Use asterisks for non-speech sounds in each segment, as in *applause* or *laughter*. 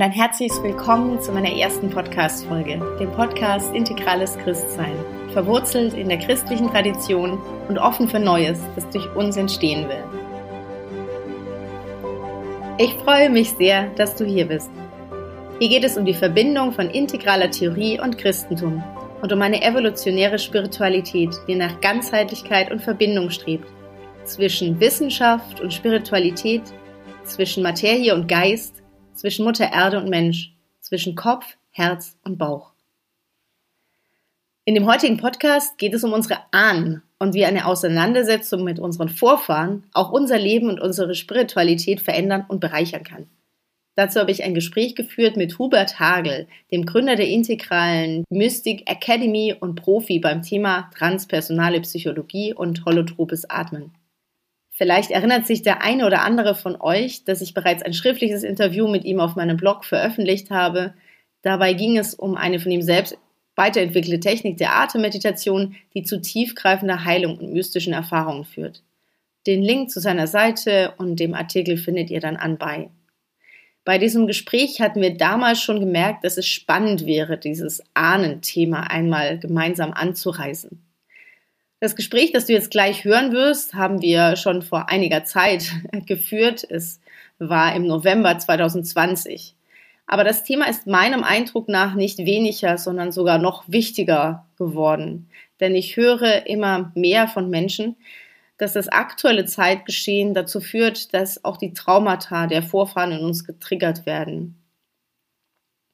Ein herzliches Willkommen zu meiner ersten Podcast-Folge, dem Podcast Integrales Christsein. Verwurzelt in der christlichen Tradition und offen für Neues, das durch uns entstehen will. Ich freue mich sehr, dass du hier bist. Hier geht es um die Verbindung von integraler Theorie und Christentum und um eine evolutionäre Spiritualität, die nach Ganzheitlichkeit und Verbindung strebt. Zwischen Wissenschaft und Spiritualität, zwischen Materie und Geist, zwischen Mutter Erde und Mensch, zwischen Kopf, Herz und Bauch. In dem heutigen Podcast geht es um unsere Ahnen und wie eine Auseinandersetzung mit unseren Vorfahren auch unser Leben und unsere Spiritualität verändern und bereichern kann. Dazu habe ich ein Gespräch geführt mit Hubert Hagel, dem Gründer der integralen Mystic Academy und Profi beim Thema transpersonale Psychologie und holotropes Atmen. Vielleicht erinnert sich der eine oder andere von euch, dass ich bereits ein schriftliches Interview mit ihm auf meinem Blog veröffentlicht habe. Dabei ging es um eine von ihm selbst weiterentwickelte Technik der Atemmeditation, die zu tiefgreifender Heilung und mystischen Erfahrungen führt. Den Link zu seiner Seite und dem Artikel findet ihr dann anbei. Bei diesem Gespräch hatten wir damals schon gemerkt, dass es spannend wäre, dieses Ahnenthema einmal gemeinsam anzureißen. Das Gespräch, das du jetzt gleich hören wirst, haben wir schon vor einiger Zeit *laughs* geführt. Es war im November 2020. Aber das Thema ist meinem Eindruck nach nicht weniger, sondern sogar noch wichtiger geworden. Denn ich höre immer mehr von Menschen, dass das aktuelle Zeitgeschehen dazu führt, dass auch die Traumata der Vorfahren in uns getriggert werden.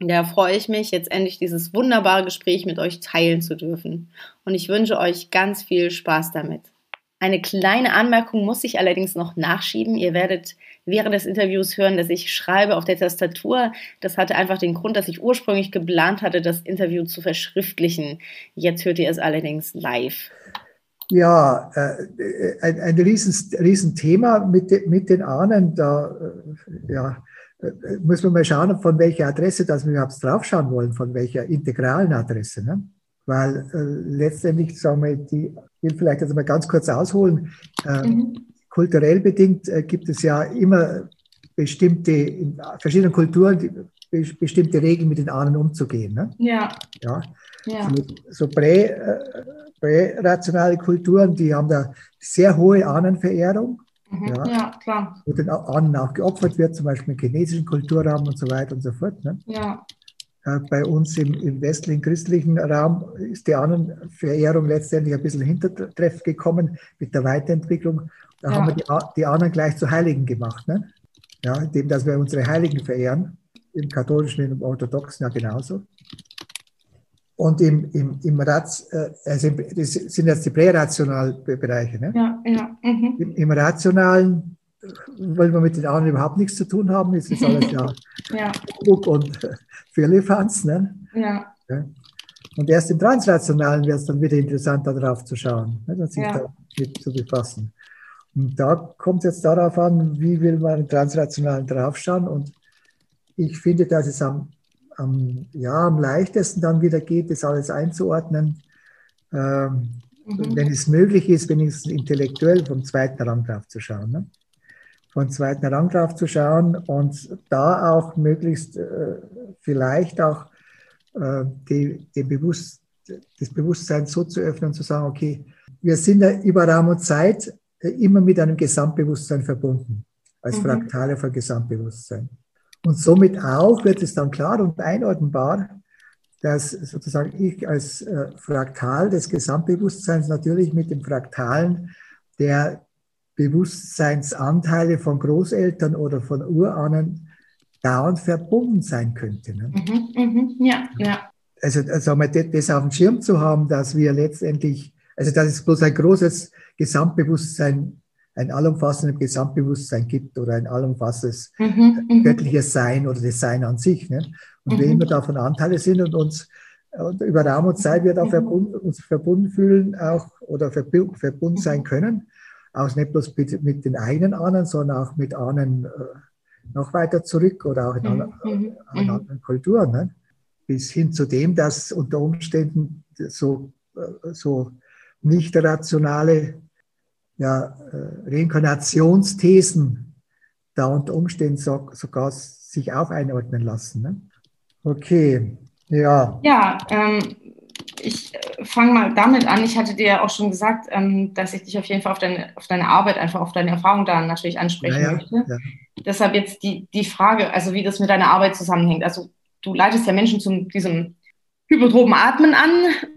Da freue ich mich, jetzt endlich dieses wunderbare Gespräch mit euch teilen zu dürfen. Und ich wünsche euch ganz viel Spaß damit. Eine kleine Anmerkung muss ich allerdings noch nachschieben. Ihr werdet während des Interviews hören, dass ich schreibe auf der Tastatur. Das hatte einfach den Grund, dass ich ursprünglich geplant hatte, das Interview zu verschriftlichen. Jetzt hört ihr es allerdings live. Ja, äh, ein, ein riesen, riesen Thema mit, mit den Ahnen. Da, äh, ja, äh, muss man mal schauen, von welcher Adresse dass wir überhaupt draufschauen wollen, von welcher integralen Adresse. Ne? Weil äh, letztendlich, sagen wir, die, ich will vielleicht jetzt mal ganz kurz ausholen, äh, mhm. kulturell bedingt äh, gibt es ja immer bestimmte, in verschiedenen Kulturen, die, bestimmte Regeln mit den Ahnen umzugehen. Ne? Ja. ja. ja. So, so prä, äh, prärationale Kulturen, die haben da sehr hohe Ahnenverehrung. Mhm. Ja, ja, klar. Wo den Ahnen auch geopfert wird, zum Beispiel im chinesischen Kulturraum und so weiter und so fort. Ne? Ja. Äh, bei uns im, im westlichen christlichen Raum ist die Ahnenverehrung letztendlich ein bisschen hintertreff gekommen mit der Weiterentwicklung. Da ja. haben wir die, die Ahnen gleich zu Heiligen gemacht. Ne? Ja, indem, dass wir unsere Heiligen verehren. Im katholischen und im orthodoxen ja genauso. Und im, im, im Raz, äh, also das sind jetzt die prärationalen Bereiche. Ne? Ja, ja. Mhm. Im, Im, Rationalen wollen wir mit den anderen überhaupt nichts zu tun haben. Es ist alles ja, *laughs* ja. und *laughs* Firlefanz. Ne? Ja. ja. Und erst im Transrationalen wird es dann wieder interessant, darauf zu schauen, ne? sich ja. damit zu befassen. Und da kommt es jetzt darauf an, wie will man im Transrationalen draufschauen. Und ich finde, dass es am am, ja, am leichtesten dann wieder geht, das alles einzuordnen, ähm, mhm. wenn es möglich ist, wenigstens intellektuell vom zweiten Rang drauf zu schauen. Ne? Von zweiten Rang drauf zu schauen und da auch möglichst äh, vielleicht auch äh, die, die Bewusst, das Bewusstsein so zu öffnen zu sagen, okay, wir sind ja über Raum und Zeit äh, immer mit einem Gesamtbewusstsein verbunden, als mhm. Fraktale von Gesamtbewusstsein. Und somit auch wird es dann klar und einordnbar, dass sozusagen ich als äh, Fraktal des Gesamtbewusstseins natürlich mit dem Fraktalen der Bewusstseinsanteile von Großeltern oder von Urahnen dauernd verbunden sein könnte. Ne? Mhm, mh, ja, ja. Also, also das auf dem Schirm zu haben, dass wir letztendlich, also dass es bloß ein großes Gesamtbewusstsein ein allumfassendes Gesamtbewusstsein gibt oder ein allumfassendes mhm, mhm, göttliches Sein oder das Sein an sich. Ne? Und mhm. wir immer davon Anteile sind und uns und über Raum und Zeit wir da mhm. verbunden, uns verbunden fühlen auch oder verbunden sein mhm. können, auch nicht bloß mit, den eigenen Ahnen, sondern auch mit Ahnen äh, noch weiter zurück oder auch in, mhm. anderen, in anderen Kulturen. Ne? Bis hin zu dem, dass unter Umständen so, äh, so nicht rationale ja, äh, Reinkarnationsthesen da unter Umständen sogar sich auch einordnen lassen. Ne? Okay, ja. Ja, ähm, ich fange mal damit an. Ich hatte dir ja auch schon gesagt, ähm, dass ich dich auf jeden Fall auf deine, auf deine Arbeit, einfach auf deine Erfahrung da natürlich ansprechen ja, möchte. Ja. Deshalb jetzt die, die Frage, also wie das mit deiner Arbeit zusammenhängt. Also du leitest ja Menschen zu diesem hypertropen Atmen an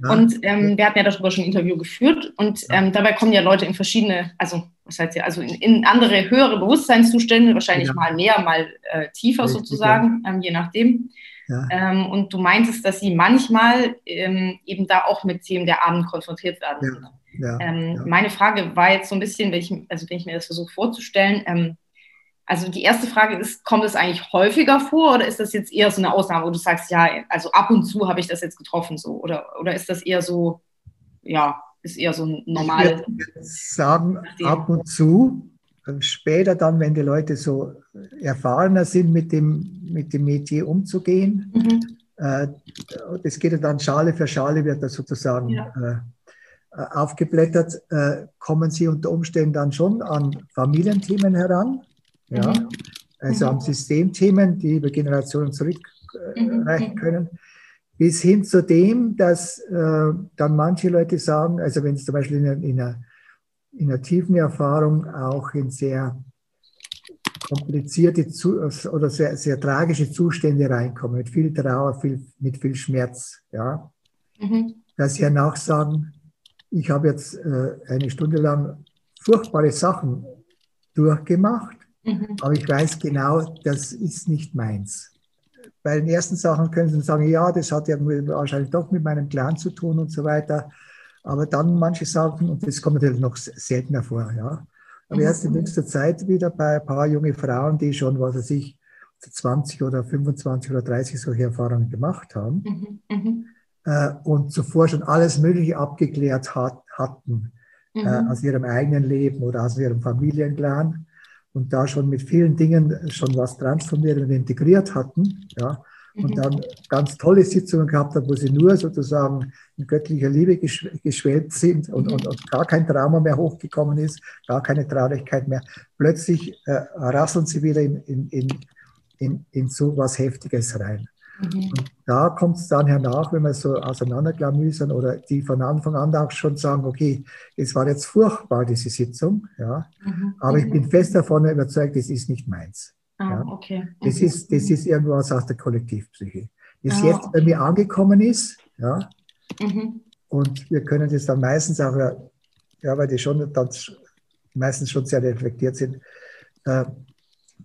und ähm, wir hatten ja darüber schon ein Interview geführt und ähm, dabei kommen ja Leute in verschiedene, also was heißt ja, also in, in andere höhere Bewusstseinszustände, wahrscheinlich mal mehr, mal äh, tiefer sozusagen, ähm, je nachdem. Ja. Ähm, und du meintest, dass sie manchmal ähm, eben da auch mit Themen der Abend konfrontiert werden. Ja. Ähm, ja. Meine Frage war jetzt so ein bisschen, wenn ich, also wenn ich mir das versuche vorzustellen, ähm, also die erste Frage ist, kommt es eigentlich häufiger vor oder ist das jetzt eher so eine Ausnahme, wo du sagst, ja, also ab und zu habe ich das jetzt getroffen so oder, oder ist das eher so, ja, ist eher so normal? Ich würde sagen, ab und zu, später dann, wenn die Leute so erfahrener sind, mit dem, mit dem Metier umzugehen. Mhm. Äh, das geht dann Schale für Schale, wird das sozusagen ja. äh, aufgeblättert, äh, kommen sie unter Umständen dann schon an Familienthemen heran, ja? Mhm. also mhm. an Systemthemen, die über Generationen zurückreichen mhm. können, bis hin zu dem, dass äh, dann manche Leute sagen, also wenn es zum Beispiel in, in einer in der tiefen Erfahrung auch in sehr komplizierte oder sehr, sehr tragische Zustände reinkommen, mit viel Trauer, viel, mit viel Schmerz. Ja? Mhm. Dass sie danach sagen, ich habe jetzt äh, eine Stunde lang furchtbare Sachen durchgemacht, mhm. aber ich weiß genau, das ist nicht meins. Bei den ersten Sachen können sie sagen, ja, das hat ja wahrscheinlich doch mit meinem Clan zu tun und so weiter. Aber dann manche Sachen, und das kommt natürlich noch seltener vor, ja. Aber erst in jüngster Zeit wieder bei ein paar junge Frauen, die schon, was weiß ich, 20 oder 25 oder 30 solche Erfahrungen gemacht haben mhm, mhm. äh, und zuvor schon alles Mögliche abgeklärt hat, hatten mhm. äh, aus ihrem eigenen Leben oder aus ihrem Familienclan und da schon mit vielen Dingen schon was transformiert und integriert hatten. Ja, und mhm. dann ganz tolle Sitzungen gehabt hat, wo sie nur sozusagen in göttlicher Liebe geschwelgt sind und, und, und, gar kein Trauma mehr hochgekommen ist, gar keine Traurigkeit mehr. Plötzlich äh, rasseln sie wieder in, in, in, in, in so was Heftiges rein. Mhm. Und da kommt es dann hernach, wenn wir so auseinanderklamüsern oder die von Anfang an auch schon sagen, okay, es war jetzt furchtbar, diese Sitzung, ja, mhm. aber ich mhm. bin fest davon überzeugt, es ist nicht meins. Ah, ja. okay. Das, ist, das ist irgendwas aus der Kollektivpsyche. Das ah, jetzt okay. bei mir angekommen ist, ja, mhm. und wir können das dann meistens auch, ja, weil die schon dann meistens schon sehr reflektiert sind, äh,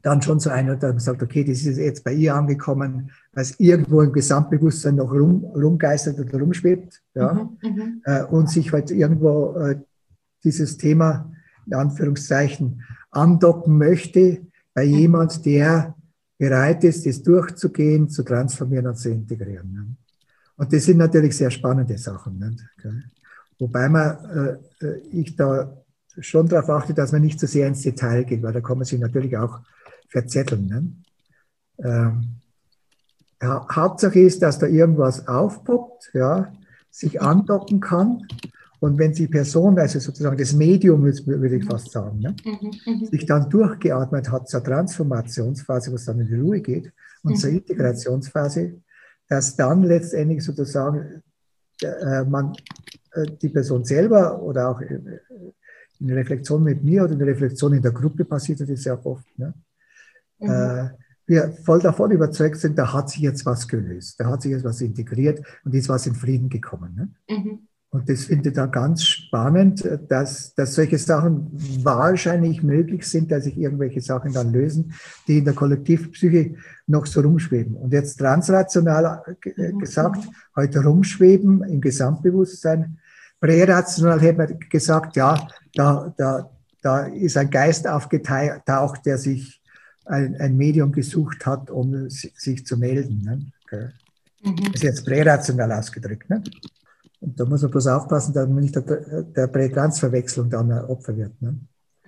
dann schon so ein und dann sagt, okay, das ist jetzt bei ihr angekommen, es irgendwo im Gesamtbewusstsein noch rum, rumgeistert oder rumschwebt, ja, mhm, mhm. äh, und sich halt irgendwo äh, dieses Thema, in Anführungszeichen, andocken möchte, bei jemand, der bereit ist, das durchzugehen, zu transformieren und zu integrieren. Ne? Und das sind natürlich sehr spannende Sachen. Ne? Wobei man, äh, äh, ich da schon darauf achte, dass man nicht zu so sehr ins Detail geht, weil da kann man sich natürlich auch verzetteln. Ne? Ähm, Hauptsache ist, dass da irgendwas aufpoppt, ja, sich andocken kann und wenn die Person, also sozusagen das Medium, würde ich fast sagen, ne, mhm, mhm, sich dann durchgeatmet hat zur Transformationsphase, wo es dann in die Ruhe geht, und mhm. zur Integrationsphase, dass dann letztendlich sozusagen äh, man äh, die Person selber oder auch in, in der Reflexion mit mir oder in der Reflexion in der Gruppe passiert das sehr oft. Ne? Mhm. Äh, wir voll davon überzeugt sind, da hat sich jetzt was gelöst, da hat sich jetzt was integriert und ist was in Frieden gekommen. Ne? Mhm. Und das finde ich da ganz spannend, dass, dass solche Sachen wahrscheinlich möglich sind, dass sich irgendwelche Sachen dann lösen, die in der Kollektivpsyche noch so rumschweben. Und jetzt transrational mhm. gesagt, heute rumschweben im Gesamtbewusstsein. Prärational hätte man gesagt, ja, da, da, da ist ein Geist aufgetaucht, der sich ein, ein Medium gesucht hat, um sich zu melden. Ne? Mhm. Das ist jetzt prärational ausgedrückt. Ne? Und da muss man bloß aufpassen, dass man nicht der, der Prätransverwechslung dann Opfer wird. Ne?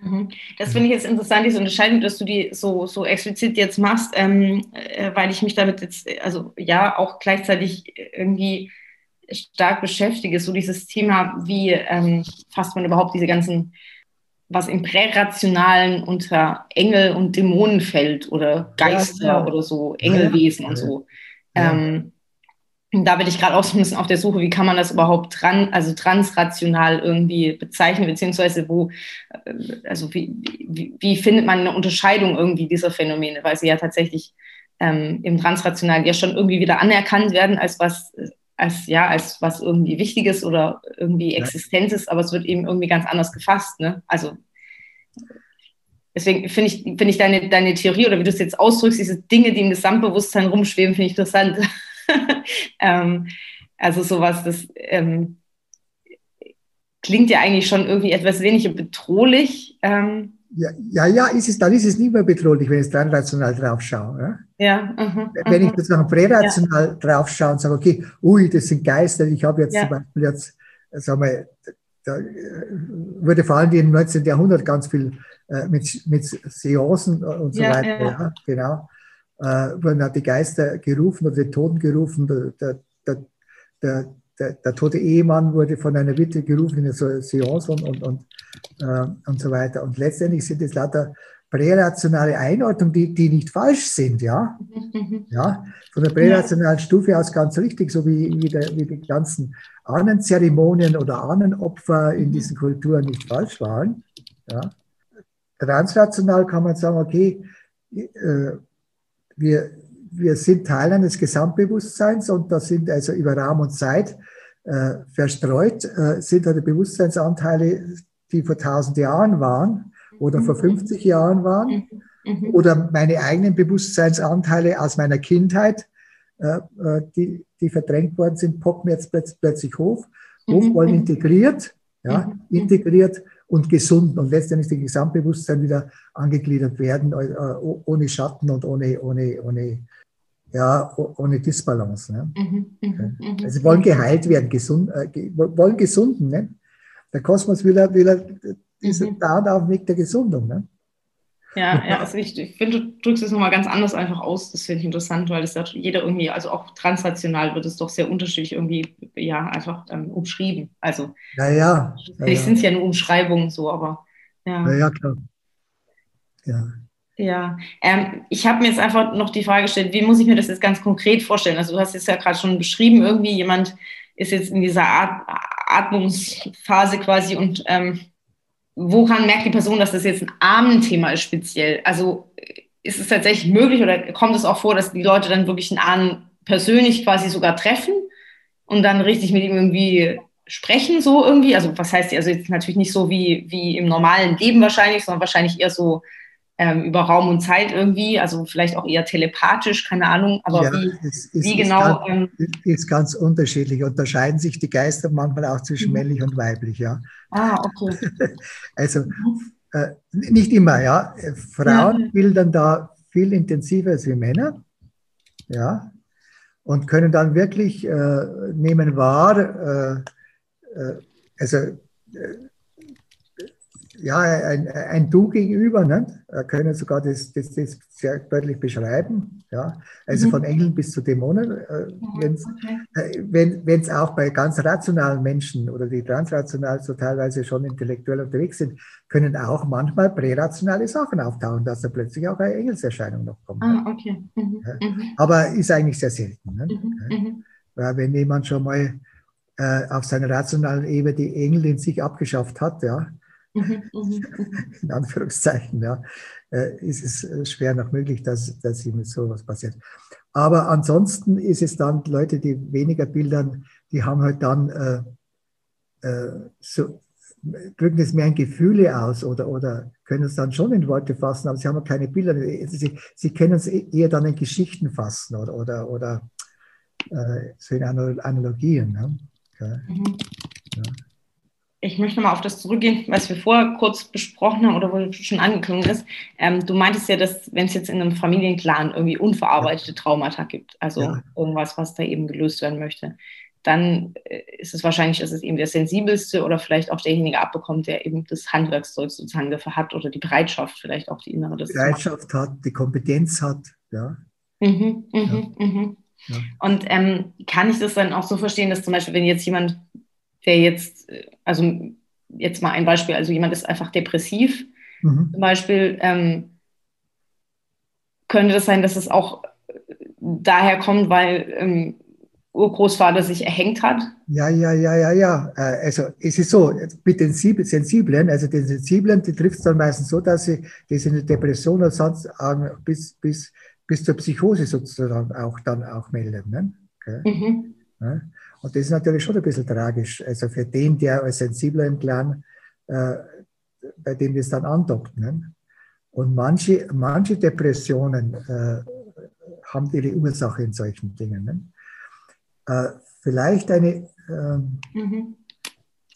Mhm. Das finde ich jetzt interessant, diese Unterscheidung, dass du die so, so explizit jetzt machst, ähm, äh, weil ich mich damit jetzt, also ja, auch gleichzeitig irgendwie stark beschäftige, so dieses Thema, wie ähm, fasst man überhaupt diese ganzen was im Prärationalen unter Engel und Dämonen fällt oder Geister ja, ja. oder so, Engelwesen ja, und so. Ähm, da bin ich gerade auch so ein bisschen auf der Suche, wie kann man das überhaupt dran, also transrational irgendwie bezeichnen, beziehungsweise wo, äh, also wie, wie, wie findet man eine Unterscheidung irgendwie dieser Phänomene, weil sie ja tatsächlich ähm, im Transrationalen ja schon irgendwie wieder anerkannt werden als was, als ja, als was irgendwie Wichtiges oder irgendwie Existenz ist, aber es wird eben irgendwie ganz anders gefasst. Ne? Also deswegen finde ich, finde ich deine, deine Theorie oder wie du es jetzt ausdrückst, diese Dinge, die im Gesamtbewusstsein rumschweben, finde ich interessant. *laughs* ähm, also sowas, das ähm, klingt ja eigentlich schon irgendwie etwas weniger bedrohlich. Ähm, ja, ja, ja, ist es, dann ist es nicht mehr bedrohlich, wenn ich dann rational drauf schaue. Ja? ja uh wenn ich jetzt noch prärational ja. drauf schaue und sage, okay, ui, das sind Geister, ich habe jetzt ja. zum Beispiel jetzt, sagen wir, da äh, wurde vor allem im 19. Jahrhundert ganz viel äh, mit, mit Seancen und so weiter, ja, genau, äh, wurden die Geister gerufen oder die Toten gerufen, der, der, der, der, der tote Ehemann wurde von einer Witwe gerufen in eine Seance und, und, und äh, und so weiter. Und letztendlich sind es lauter prärationale Einordnungen, die, die nicht falsch sind, ja. Mhm. ja. Von der prärationalen Stufe aus ganz richtig, so wie, wie, der, wie die ganzen Ahnenzeremonien oder Ahnenopfer in mhm. diesen Kulturen nicht falsch waren. Ja. Transrational kann man sagen, okay, äh, wir, wir sind Teil eines Gesamtbewusstseins und das sind also über Raum und Zeit äh, verstreut, äh, sind da die Bewusstseinsanteile die vor 1000 Jahren waren oder vor 50 mhm. Jahren waren mhm. oder meine eigenen Bewusstseinsanteile aus meiner Kindheit, äh, äh, die, die verdrängt worden sind, poppen jetzt plötzlich hoch, hoch wollen integriert, ja, integriert und gesund und letztendlich das Gesamtbewusstsein wieder angegliedert werden, äh, ohne Schatten und ohne, ohne, ohne, ja, ohne Disbalance. Ne? Okay. Also wollen geheilt werden, gesund, äh, wollen gesunden. Ne? Der Kosmos will will diesen mhm. Down auf Weg der Gesundung. Ne? Ja, ja, also ich, ich finde, du drückst es nochmal ganz anders einfach aus. Das finde ich interessant, weil das ja jeder irgendwie, also auch transnational wird es doch sehr unterschiedlich irgendwie, ja, einfach ähm, umschrieben. Also, ja, ja. Ja, sind es ja nur Umschreibungen so, aber ja. Ja, ja klar. Ja. Ja, ähm, ich habe mir jetzt einfach noch die Frage gestellt, wie muss ich mir das jetzt ganz konkret vorstellen? Also du hast es ja gerade schon beschrieben, irgendwie jemand ist jetzt in dieser Art, Atmungsphase quasi und ähm, woran merkt die Person, dass das jetzt ein Ahnenthema ist speziell? Also ist es tatsächlich möglich oder kommt es auch vor, dass die Leute dann wirklich einen Ahnen persönlich quasi sogar treffen und dann richtig mit ihm irgendwie sprechen, so irgendwie? Also was heißt, also jetzt natürlich nicht so wie, wie im normalen Leben wahrscheinlich, sondern wahrscheinlich eher so ähm, über Raum und Zeit irgendwie, also vielleicht auch eher telepathisch, keine Ahnung, aber ja, wie, es, es wie genau. Ist ganz, ist ganz unterschiedlich. Unterscheiden sich die Geister manchmal auch zwischen mhm. männlich und weiblich, ja. Ah, okay. *laughs* also äh, nicht immer, ja. Frauen ja. bildern da viel intensiver als wir Männer, ja, und können dann wirklich äh, nehmen wahr, äh, äh also äh, ja, ein, ein Du gegenüber, ne? können sogar das, das, das sehr deutlich beschreiben. Ja? Also mhm. von Engeln bis zu Dämonen. Äh, okay. äh, wenn es auch bei ganz rationalen Menschen oder die transrational so teilweise schon intellektuell unterwegs sind, können auch manchmal prärationale Sachen auftauchen, dass da plötzlich auch eine Engelserscheinung noch kommt. Ah, okay. Mhm. Ja? Mhm. Aber ist eigentlich sehr selten. Ne? Mhm. Mhm. Weil wenn jemand schon mal äh, auf seiner rationalen Ebene die Engel in sich abgeschafft hat, ja. *laughs* in Anführungszeichen, ja, äh, ist es äh, schwer noch möglich, dass, dass ihm sowas passiert. Aber ansonsten ist es dann Leute, die weniger bildern, die haben halt dann äh, äh, so, drücken es mehr in Gefühle aus oder, oder können es dann schon in Worte fassen, aber sie haben keine Bilder. Sie, sie können es e-, eher dann in Geschichten fassen oder, oder, oder äh, so in Analogien. Ne? Okay. Mhm. Ja ich möchte mal auf das zurückgehen, was wir vorher kurz besprochen haben oder wo schon angeklungen ist. Ähm, du meintest ja, dass wenn es jetzt in einem Familienclan irgendwie unverarbeitete Traumata gibt, also ja. irgendwas, was da eben gelöst werden möchte, dann äh, ist es wahrscheinlich, dass es eben der sensibelste oder vielleicht auch derjenige abbekommt, der eben das Handwerkszeug sozusagen dafür hat oder die Bereitschaft vielleicht auch die innere. Das Bereitschaft hat, die Kompetenz hat, ja. Mhm, mhm, ja. Mhm. Ja. Und ähm, kann ich das dann auch so verstehen, dass zum Beispiel, wenn jetzt jemand der jetzt, also jetzt mal ein Beispiel, also jemand ist einfach depressiv, mhm. zum Beispiel, ähm, könnte das sein, dass es auch daher kommt, weil ähm, Urgroßvater sich erhängt hat? Ja, ja, ja, ja, ja. Äh, also es ist so, mit den Sensiblen, also den Sensiblen, die trifft es dann meistens so, dass sie in der Depression oder sonst bis, bis, bis zur Psychose sozusagen auch dann auch melden. Ne? Okay. Mhm. Ja? Und das ist natürlich schon ein bisschen tragisch. Also für den, der als sensibler im Clan, äh, bei dem das dann andockt. Ne? Und manche, manche Depressionen äh, haben ihre Ursache in solchen Dingen. Ne? Äh, vielleicht eine, ähm, mhm.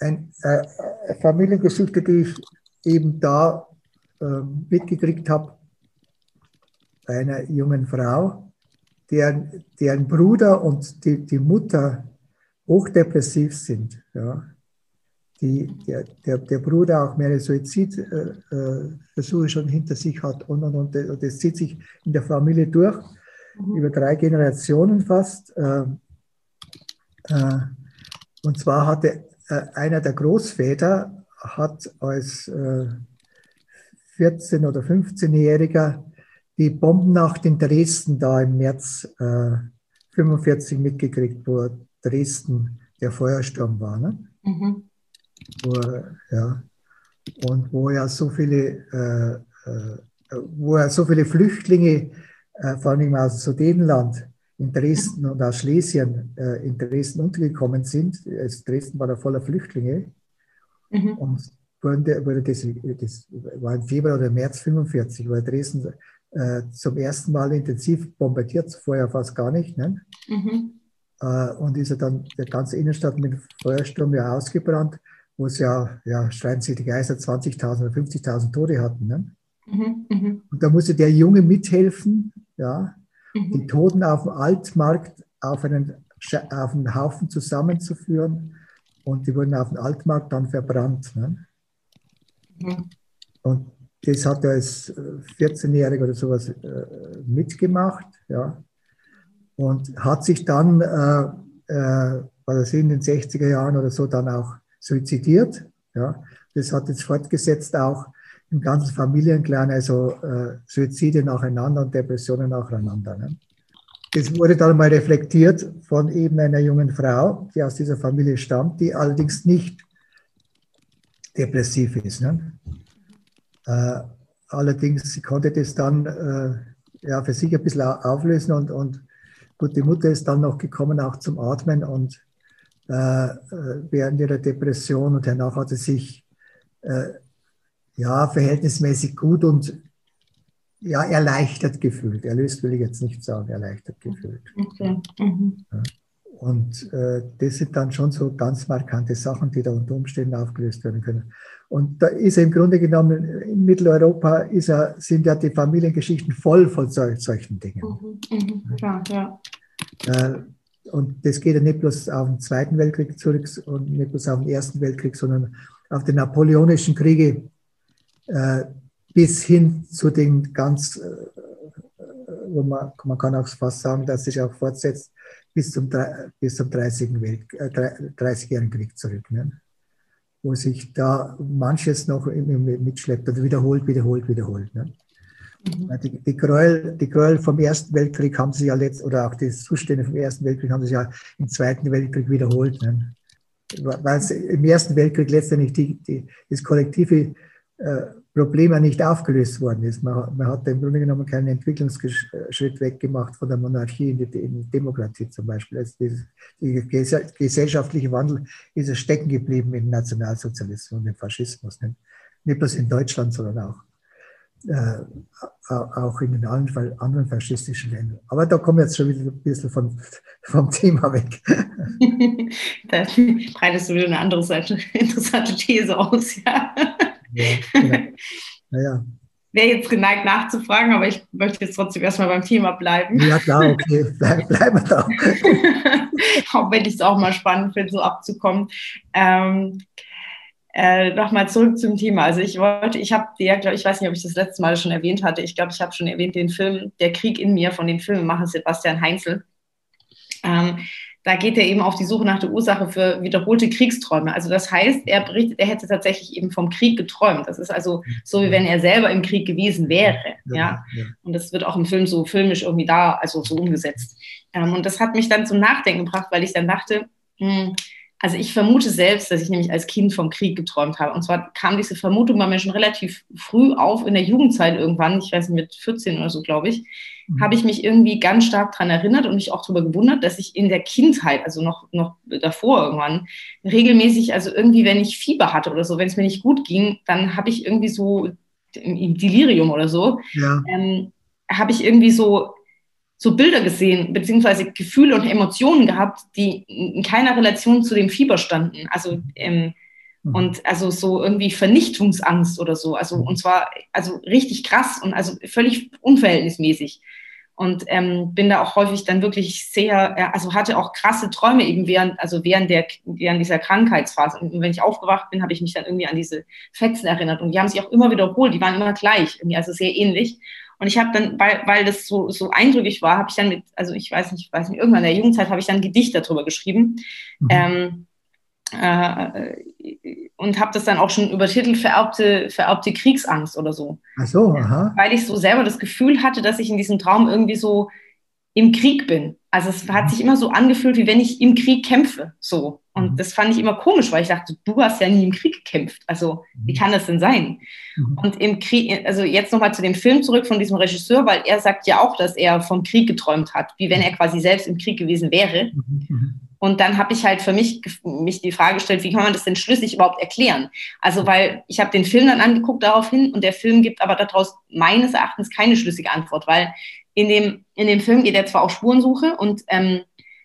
ein, äh, Familiengeschichte, die ich eben da äh, mitgekriegt habe, bei einer jungen Frau, deren, deren Bruder und die, die Mutter hochdepressiv sind. Ja. Die, der, der, der Bruder auch mehrere Suizidversuche äh, schon hinter sich hat und, und, und, und das zieht sich in der Familie durch, mhm. über drei Generationen fast. Äh, äh, und zwar hatte äh, einer der Großväter hat als 14- oder 15-Jähriger die Bombennacht in Dresden da im März 45 mitgekriegt, wo Dresden der Feuersturm war. Ne? Mhm. Wo, ja, und wo ja so viele, äh, äh, wo ja so viele Flüchtlinge, äh, vor allem aus Sudetenland, in Dresden und aus Schlesien äh, in Dresden untergekommen sind. Also Dresden war da voller Flüchtlinge. Mhm. Und wurde, wurde das, das, war im Februar oder März 45, war Dresden äh, zum ersten Mal intensiv bombardiert, vorher fast gar nicht. Ne? Mhm. Äh, und ist ja dann der ganze Innenstadt mit Feuersturm ja ausgebrannt, wo es ja, ja streiten sich die Geister, 20.000 oder 50.000 Tote hatten. Ne? Mhm. Mhm. Und da musste der Junge mithelfen, ja, mhm. die Toten auf dem Altmarkt auf einen, auf einen Haufen zusammenzuführen und die wurden auf dem Altmarkt dann verbrannt. Ne? Mhm. Und das hat er als 14-Jähriger oder sowas äh, mitgemacht, ja. Und hat sich dann, äh, äh, was in den 60er Jahren oder so, dann auch suizidiert. Ja. Das hat jetzt fortgesetzt auch im ganzen Familienclan, also äh, Suizide nacheinander und Depressionen nacheinander. Ne? Das wurde dann mal reflektiert von eben einer jungen Frau, die aus dieser Familie stammt, die allerdings nicht depressiv ist. Ne? Äh, allerdings, sie konnte das dann äh, ja, für sich ein bisschen auflösen und, und gut, die Mutter ist dann noch gekommen, auch zum Atmen und äh, äh während ihrer Depression und danach hat sie sich äh, ja, verhältnismäßig gut und ja, erleichtert gefühlt. Erlöst will ich jetzt nicht sagen, erleichtert gefühlt. Okay. Mhm. Und äh, das sind dann schon so ganz markante Sachen, die da unter Umständen aufgelöst werden können. Und da ist er im Grunde genommen, in Mitteleuropa er, sind ja die Familiengeschichten voll von sol solchen Dingen. Mhm. Mhm. Ja, ja. Äh, und das geht ja nicht bloß auf den Zweiten Weltkrieg zurück und nicht bloß auf den Ersten Weltkrieg, sondern auf die napoleonischen Kriege äh, bis hin zu den ganz, äh, wo man, man kann auch fast sagen, dass sich auch fortsetzt, bis zum, bis zum 30. Welt, äh, 30-jährigen Krieg zurück. Ne? Wo sich da manches noch mitschleppt und wiederholt, wiederholt, wiederholt. Ne? Mhm. Die, die, Gräuel, die Gräuel vom Ersten Weltkrieg haben sich ja letzt, oder auch die Zustände vom Ersten Weltkrieg haben sich ja im Zweiten Weltkrieg wiederholt. Ne? Weil im Ersten Weltkrieg letztendlich die, die, das kollektive äh, Problem nicht aufgelöst worden ist. Man, man hat im Grunde genommen keinen Entwicklungsschritt weggemacht von der Monarchie in die, in die Demokratie zum Beispiel. Also die, die, gesellschaftliche Wandel ist stecken geblieben im Nationalsozialismus und im Faschismus. Nicht, nicht bloß in Deutschland, sondern auch, äh, auch in den anderen, anderen faschistischen Ländern. Aber da kommen wir jetzt schon wieder ein bisschen von, vom Thema weg. *laughs* da breitest du wieder eine andere Seite, *laughs* interessante These aus, ja. Ja, genau. *laughs* naja. Wäre jetzt geneigt nachzufragen, aber ich möchte jetzt trotzdem erstmal beim Thema bleiben. Ja, klar, okay, *laughs* Bleib, bleiben wir da. *laughs* auch wenn ich es auch mal spannend finde, so abzukommen. Ähm, äh, Nochmal zurück zum Thema. Also ich wollte, ich habe dir, glaube ich, weiß nicht, ob ich das letzte Mal schon erwähnt hatte. Ich glaube, ich habe schon erwähnt den Film Der Krieg in mir von dem Filmemacher Sebastian Heinzel. Ähm, da geht er eben auf die Suche nach der Ursache für wiederholte Kriegsträume. Also das heißt, er berichtet, er hätte tatsächlich eben vom Krieg geträumt. Das ist also so, wie wenn er selber im Krieg gewesen wäre. Ja. ja. Und das wird auch im Film so filmisch irgendwie da, also so umgesetzt. Ähm, und das hat mich dann zum Nachdenken gebracht, weil ich dann dachte, mh, hm, also ich vermute selbst, dass ich nämlich als Kind vom Krieg geträumt habe. Und zwar kam diese Vermutung bei mir schon relativ früh auf, in der Jugendzeit irgendwann, ich weiß nicht, mit 14 oder so, glaube ich, mhm. habe ich mich irgendwie ganz stark daran erinnert und mich auch darüber gewundert, dass ich in der Kindheit, also noch, noch davor irgendwann, regelmäßig, also irgendwie, wenn ich Fieber hatte oder so, wenn es mir nicht gut ging, dann habe ich irgendwie so im Delirium oder so, ja. ähm, habe ich irgendwie so so Bilder gesehen, beziehungsweise Gefühle und Emotionen gehabt, die in keiner Relation zu dem Fieber standen. Also ähm, mhm. und also so irgendwie Vernichtungsangst oder so. Also und zwar also richtig krass und also völlig unverhältnismäßig. Und ähm, bin da auch häufig dann wirklich sehr, also hatte auch krasse Träume eben während, also während der, während dieser Krankheitsphase. Und wenn ich aufgewacht bin, habe ich mich dann irgendwie an diese Fetzen erinnert. Und die haben sich auch immer wiederholt, die waren immer gleich, irgendwie, also sehr ähnlich. Und ich habe dann, weil, weil das so, so eindrücklich war, habe ich dann mit, also ich weiß nicht, ich weiß nicht, irgendwann in der Jugendzeit habe ich dann ein Gedicht darüber geschrieben. Mhm. Ähm, äh, und habe das dann auch schon übertitelt, vererbte, vererbte Kriegsangst oder so. Ach so, aha. Weil ich so selber das Gefühl hatte, dass ich in diesem Traum irgendwie so im Krieg bin. Also es hat sich immer so angefühlt, wie wenn ich im Krieg kämpfe. So. Und mhm. das fand ich immer komisch, weil ich dachte, du hast ja nie im Krieg gekämpft. Also wie mhm. kann das denn sein? Mhm. Und im Krieg, also jetzt nochmal zu dem Film zurück von diesem Regisseur, weil er sagt ja auch, dass er vom Krieg geträumt hat, wie wenn er quasi selbst im Krieg gewesen wäre. Und dann habe ich halt für mich mich die Frage gestellt, wie kann man das denn schlüssig überhaupt erklären? Also weil ich habe den Film dann angeguckt daraufhin und der Film gibt aber daraus meines Erachtens keine schlüssige Antwort, weil in dem, in dem Film geht er zwar auf Spurensuche und ähm,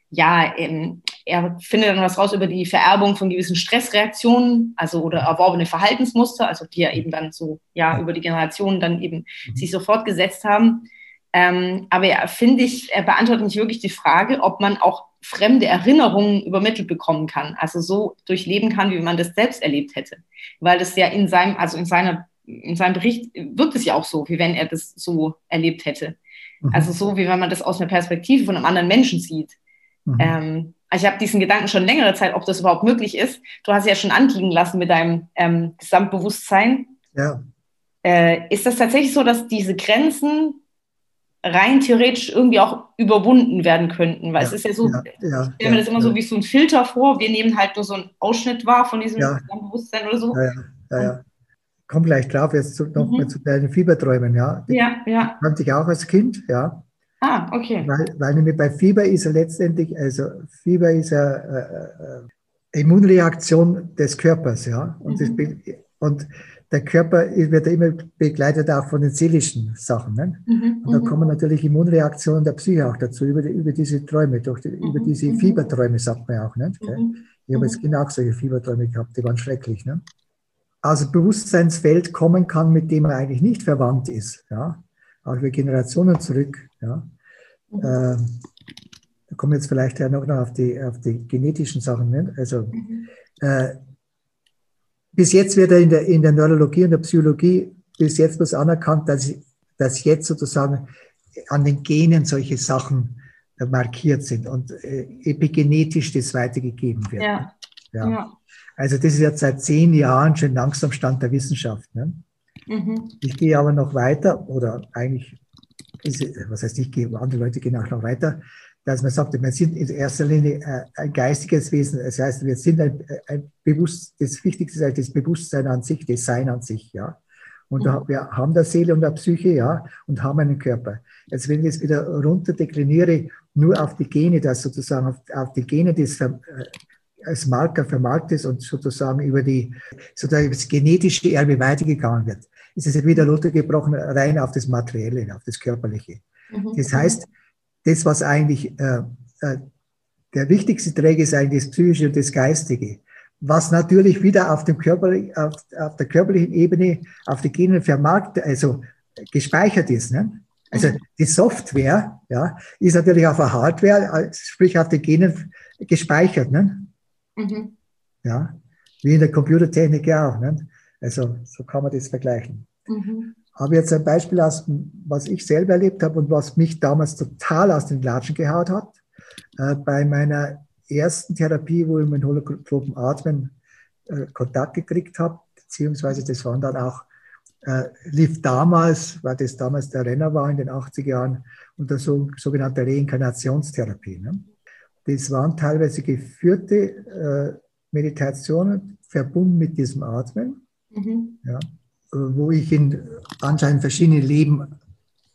ja, ähm, er findet dann was raus über die Vererbung von gewissen Stressreaktionen, also oder erworbene Verhaltensmuster, also die ja eben dann so, ja, über die Generationen dann eben mhm. sich so fortgesetzt haben. Ähm, aber er, finde ich, er beantwortet nicht wirklich die Frage, ob man auch fremde Erinnerungen übermittelt bekommen kann, also so durchleben kann, wie man das selbst erlebt hätte. Weil das ja in seinem, also in seiner, in seinem Bericht wirkt es ja auch so, wie wenn er das so erlebt hätte. Mhm. Also so, wie wenn man das aus einer Perspektive von einem anderen Menschen sieht. Mhm. Ähm, also ich habe diesen Gedanken schon längere Zeit, ob das überhaupt möglich ist. Du hast ja schon anklingen lassen mit deinem ähm, Gesamtbewusstsein. Ja. Äh, ist das tatsächlich so, dass diese Grenzen rein theoretisch irgendwie auch überwunden werden könnten? Weil ja, es ist ja so, ja, ja, ich stelle mir das immer so wie so ein Filter vor. Wir nehmen halt nur so einen Ausschnitt wahr von diesem Gesamtbewusstsein oder so. Ja, ja, ja komme gleich drauf, jetzt zu, noch mhm. mal zu deinen Fieberträumen, ja. Ja, ja. Kannte ich auch als Kind, ja. Ah, okay. Weil, weil nämlich bei Fieber ist er letztendlich, also Fieber ist eine äh, äh, Immunreaktion des Körpers, ja. Und, mhm. das, und der Körper wird immer begleitet auch von den seelischen Sachen. Ne? Mhm, und da mhm. kommen natürlich Immunreaktionen der Psyche auch dazu, über, die, über diese Träume, durch die, mhm, über diese mhm. Fieberträume, sagt man auch. Mhm. Ich habe als Kind auch solche Fieberträume gehabt, die waren schrecklich. Ne? Also Bewusstseinsfeld kommen kann, mit dem er eigentlich nicht verwandt ist. Ja? Auch über Generationen zurück. Ja? Äh, da kommen wir jetzt vielleicht ja noch auf die, auf die genetischen Sachen. Ne? Also, mhm. äh, bis jetzt wird er in der, in der Neurologie und der Psychologie bis jetzt was anerkannt, dass, dass jetzt sozusagen an den Genen solche Sachen äh, markiert sind und äh, epigenetisch das weitergegeben wird. Ja. ja. ja. Also das ist jetzt seit zehn Jahren schon langsam Stand der Wissenschaft. Ne? Mhm. Ich gehe aber noch weiter, oder eigentlich, ist, was heißt ich gehe, andere Leute gehen auch noch weiter, dass man sagt, wir sind in erster Linie äh, ein geistiges Wesen. Das heißt, wir sind ein, ein Bewusst, das Wichtigste ist das Bewusstsein an sich, das Sein an sich, ja. Und mhm. wir haben der Seele und der Psyche, ja, und haben einen Körper. Jetzt, wenn ich es wieder runter dekliniere, nur auf die Gene, das sozusagen auf, auf die Gene des äh, als Marker vermarkt ist und sozusagen über die, sozusagen das genetische Erbe weitergegangen wird, ist es wieder runtergebrochen rein auf das Materielle, auf das Körperliche. Mhm. Das heißt, das, was eigentlich äh, äh, der wichtigste Träger ist, eigentlich das Psychische und das Geistige. Was natürlich wieder auf, dem Körper, auf, auf der körperlichen Ebene, auf die Genen vermarktet, also gespeichert ist. Ne? Also mhm. die Software ja, ist natürlich auf der Hardware, sprich auf den Genen gespeichert. Ne? Mhm. Ja, wie in der Computertechnik ja auch. Nicht? Also so kann man das vergleichen. Mhm. Habe jetzt ein Beispiel aus, was ich selber erlebt habe und was mich damals total aus den Latschen gehaut hat. äh, bei meiner ersten Therapie, wo ich mit holotropen Atmen äh, Kontakt gekriegt habe, beziehungsweise das waren dann auch, äh, lief damals, weil das damals der Renner war in den 80er Jahren, unter so, sogenannter Reinkarnationstherapie. Ne? Das waren teilweise geführte äh, Meditationen verbunden mit diesem Atmen, mhm. ja, wo ich in anscheinend verschiedene Leben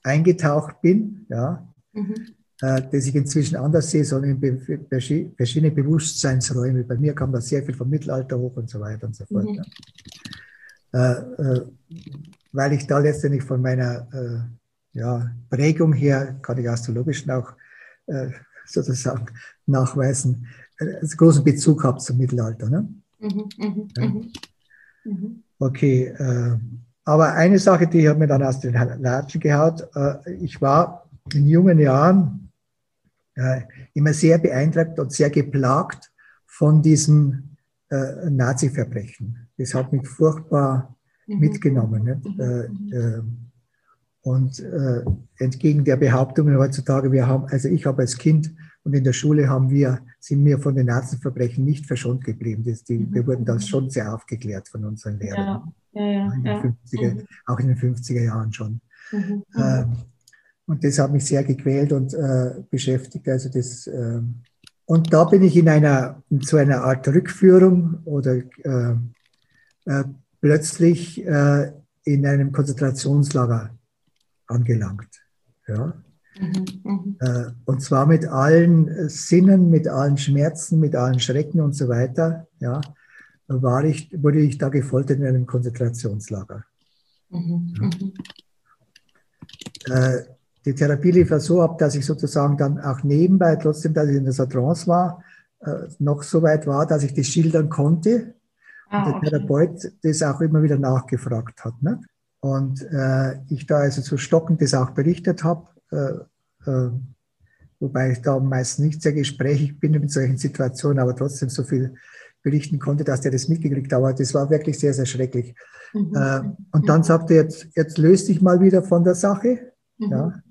eingetaucht bin, ja, mhm. äh, das ich inzwischen anders sehe, sondern in verschiedene Bewusstseinsräume. Bei mir kam da sehr viel vom Mittelalter hoch und so weiter und so fort. Mhm. Ja. Äh, äh, weil ich da letztendlich von meiner äh, ja, Prägung her, kann ich astrologisch auch äh, sozusagen nachweisen, einen äh, großen Bezug habe zum Mittelalter. Ne? Mhm, mh, ja. Mhm. mhm. Okay, äh, aber eine Sache, die hat mir dann aus den Latschen gehaut. Äh, ich war in jungen Jahren äh, immer sehr beeindruckt und sehr geplagt von diesem äh, Nazi-Verbrechen. Das hat mich furchtbar mhm. mitgenommen. Mhm. Und entgegen der Behauptungen heutzutage, wir haben, also ich habe als Kind und in der Schule haben wir, sind wir von den Nazi-Verbrechen nicht verschont geblieben. Das, die, wir wurden da schon sehr aufgeklärt von unseren Lehrern. Ja. Ja, ja, in ja. 50er, mhm. Auch in den 50er Jahren schon. Mhm. Ähm, und das hat mich sehr gequält und äh, beschäftigt. Also das, äh, und da bin ich in einer in so einer Art Rückführung oder äh, äh plötzlich äh, in einem Konzentrationslager angelangt. Ja. Mhm, mhm. Äh, und zwar mit allen Sinnen, mit allen Schmerzen, mit allen Schrecken und so weiter. Ja war ich, wurde ich da gefoltert in einem Konzentrationslager. Mhm. Ja. Mhm. Äh, die Therapie lief ja so ab, dass ich sozusagen dann auch nebenbei, trotzdem, dass ich in der Trance war, äh, noch so weit war, dass ich das schildern konnte. Ah, und der Therapeut das auch immer wieder nachgefragt hat. Ne? Und äh, ich da also so stockend das auch berichtet habe, äh, äh, wobei ich da meist nicht sehr gesprächig bin in solchen Situationen, aber trotzdem so viel berichten konnte, dass der das mitgekriegt hat. Aber das war wirklich sehr, sehr schrecklich. Mhm. Äh, und dann sagte er, jetzt, jetzt löst dich mal wieder von der Sache. Mhm. Ja,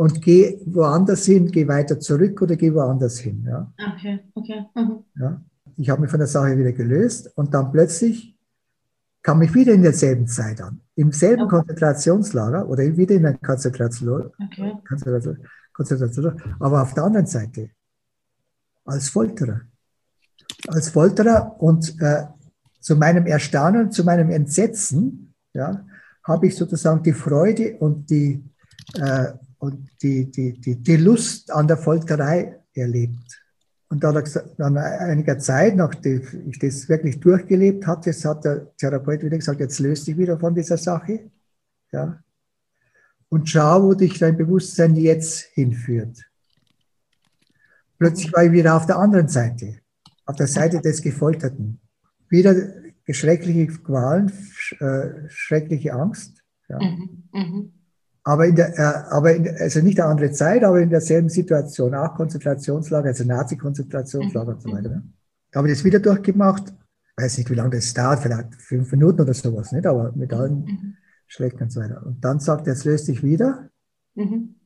und geh woanders hin, geh weiter zurück oder geh woanders hin. Ja. Okay, okay. Mhm. Ja. Ich habe mich von der Sache wieder gelöst und dann plötzlich kam ich wieder in derselben Zeit an, im selben okay. Konzentrationslager oder wieder in einem Konzentration, okay. Konzentration, Konzentration, aber auf der anderen Seite als Folterer als Folterer und äh, zu meinem Erstaunen, zu meinem Entsetzen, ja, habe ich sozusagen die Freude und die, äh, und die, die, die, die Lust an der Folterei erlebt. Und dann nach einiger Zeit, nachdem ich das wirklich durchgelebt hatte, hat der Therapeut wieder gesagt, jetzt löst dich wieder von dieser Sache. Ja? Und schau, wo dich dein Bewusstsein jetzt hinführt. Plötzlich war ich wieder auf der anderen Seite auf der Seite des Gefolterten. Wieder schreckliche Qualen, äh, schreckliche Angst. Ja. Mhm, mh. Aber, in der, äh, aber in, also nicht eine andere Zeit, aber in derselben Situation, auch Konzentrationslager, also Nazi-Konzentrationslager mhm. und so weiter. Ne? Da habe ich das wieder durchgemacht. Ich weiß nicht, wie lange das dauert, vielleicht fünf Minuten oder sowas, nicht? aber mit allen mhm. Schrecken und so weiter. Und dann sagt er, jetzt löst dich wieder mhm.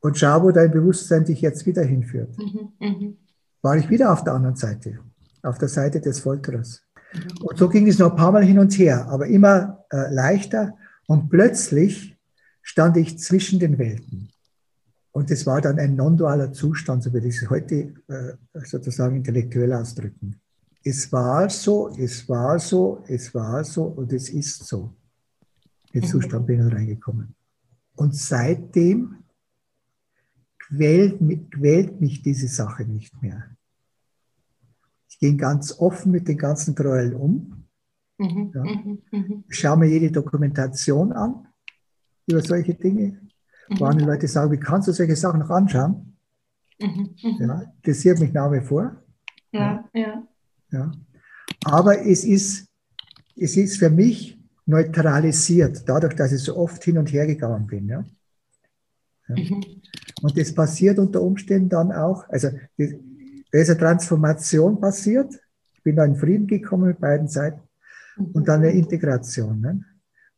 und schau, wo dein Bewusstsein dich jetzt wieder hinführt. Mhm. mhm war ich wieder auf der anderen Seite, auf der Seite des Folterers. Mhm. Und so ging es noch ein paar Mal hin und her, aber immer äh, leichter. Und plötzlich stand ich zwischen den Welten. Und es war dann ein non-dualer Zustand, so würde ich es heute äh, sozusagen intellektuell ausdrücken. Es war so, es war so, es war so und es ist so. In den mhm. Zustand bin ich reingekommen. Und seitdem quält, quält mich diese Sache nicht mehr. Ich gehe ganz offen mit den ganzen Gräueln um. Mhm, ja. mhm, mhm. schaue mir jede Dokumentation an über solche Dinge, wo mhm. andere Leute sagen, wie kannst du solche Sachen noch anschauen? Mhm, mhm. Ja, interessiert mich nach wie vor. Ja, ja. ja. Aber es ist, es ist für mich neutralisiert, dadurch, dass ich so oft hin und her gegangen bin. Ja. ja. Und das passiert unter Umständen dann auch, also da ist eine Transformation passiert. Ich bin da in Frieden gekommen mit beiden Seiten und dann eine Integration. Ne?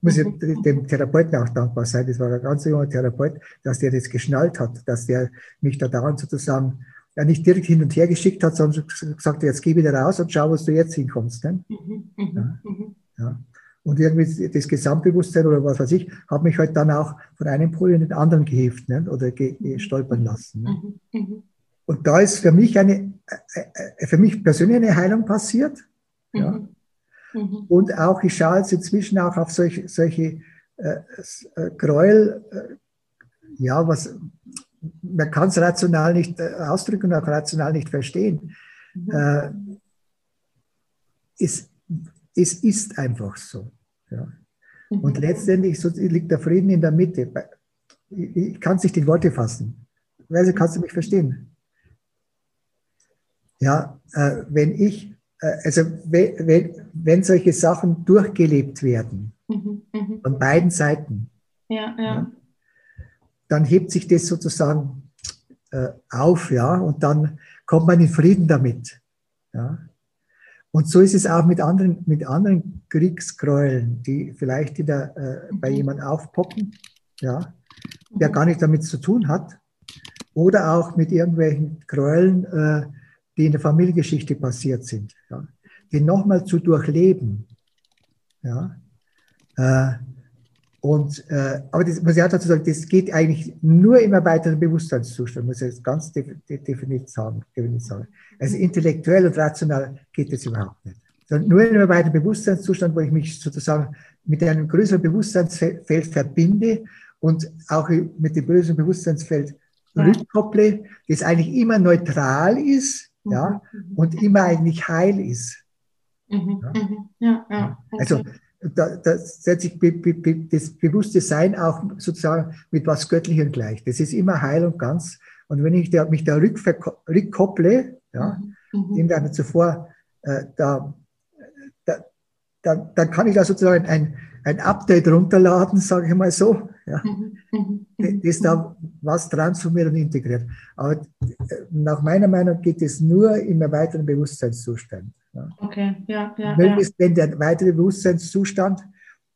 Muss ich dem Therapeuten auch dankbar sein. Das war ein ganz junger Therapeut, dass der das geschnallt hat, dass der mich da dauernd sozusagen ja nicht direkt hin und her geschickt hat, sondern gesagt, jetzt geh wieder raus und schau, wo du jetzt hinkommst. Ne? Mhm, mhm, ja. Mhm. ja. Und irgendwie das Gesamtbewusstsein oder was weiß ich, hat mich halt dann auch von einem Pol in den anderen geheft ne? oder stolpern lassen. Ne? Und da ist für mich eine, äh, äh, für mich persönlich eine Heilung passiert. Ja. Mhm. Und auch, ich schaue jetzt inzwischen auch auf solche, solche äh, äh, Gräuel, äh, ja, was, man kann es rational nicht äh, ausdrücken und auch rational nicht verstehen. Mhm. Äh, es, es ist einfach so. Ja. Mhm. Und letztendlich so, liegt der Frieden in der Mitte. Ich, ich kann es nicht in Worte fassen. Weise kannst du mich verstehen? Ja, äh, wenn ich also wenn, wenn solche Sachen durchgelebt werden, mhm, mh. von beiden Seiten, ja, ja. Ja, dann hebt sich das sozusagen äh, auf, ja, und dann kommt man in Frieden damit. Ja. Und so ist es auch mit anderen, mit anderen Kriegsgräueln, die vielleicht wieder äh, bei mhm. jemand aufpoppen, ja, der mhm. gar nichts damit zu tun hat. Oder auch mit irgendwelchen Gräueln, äh, die in der Familiengeschichte passiert sind, ja, die nochmal zu durchleben. Ja, äh, und, äh, aber das muss ich auch dazu sagen, das geht eigentlich nur im erweiterten Bewusstseinszustand, muss ich jetzt ganz definitiv sagen, definitiv sagen. Also intellektuell und rational geht das überhaupt nicht. Sondern nur im erweiterten Bewusstseinszustand, wo ich mich sozusagen mit einem größeren Bewusstseinsfeld verbinde und auch mit dem größeren Bewusstseinsfeld rückkopple, das eigentlich immer neutral ist, ja, mhm. und immer eigentlich heil ist. Mhm. Ja? Mhm. Ja, ja, okay. Also da, da setze ich be, be, be, das bewusste Sein auch sozusagen mit was Göttlichem gleich. Das ist immer heil und ganz. Und wenn ich da, mich da rückkopple, ja, mhm. dem zuvor, äh, da, da, da, dann kann ich da sozusagen ein, ein Update runterladen, sage ich mal so, ja, mhm. mhm. das da was transformiert und integriert. Aber äh, nach meiner Meinung geht es nur im erweiterten Bewusstseinszustand. Ja. Okay, ja, ja. Möglichst, ja. wenn der weitere Bewusstseinszustand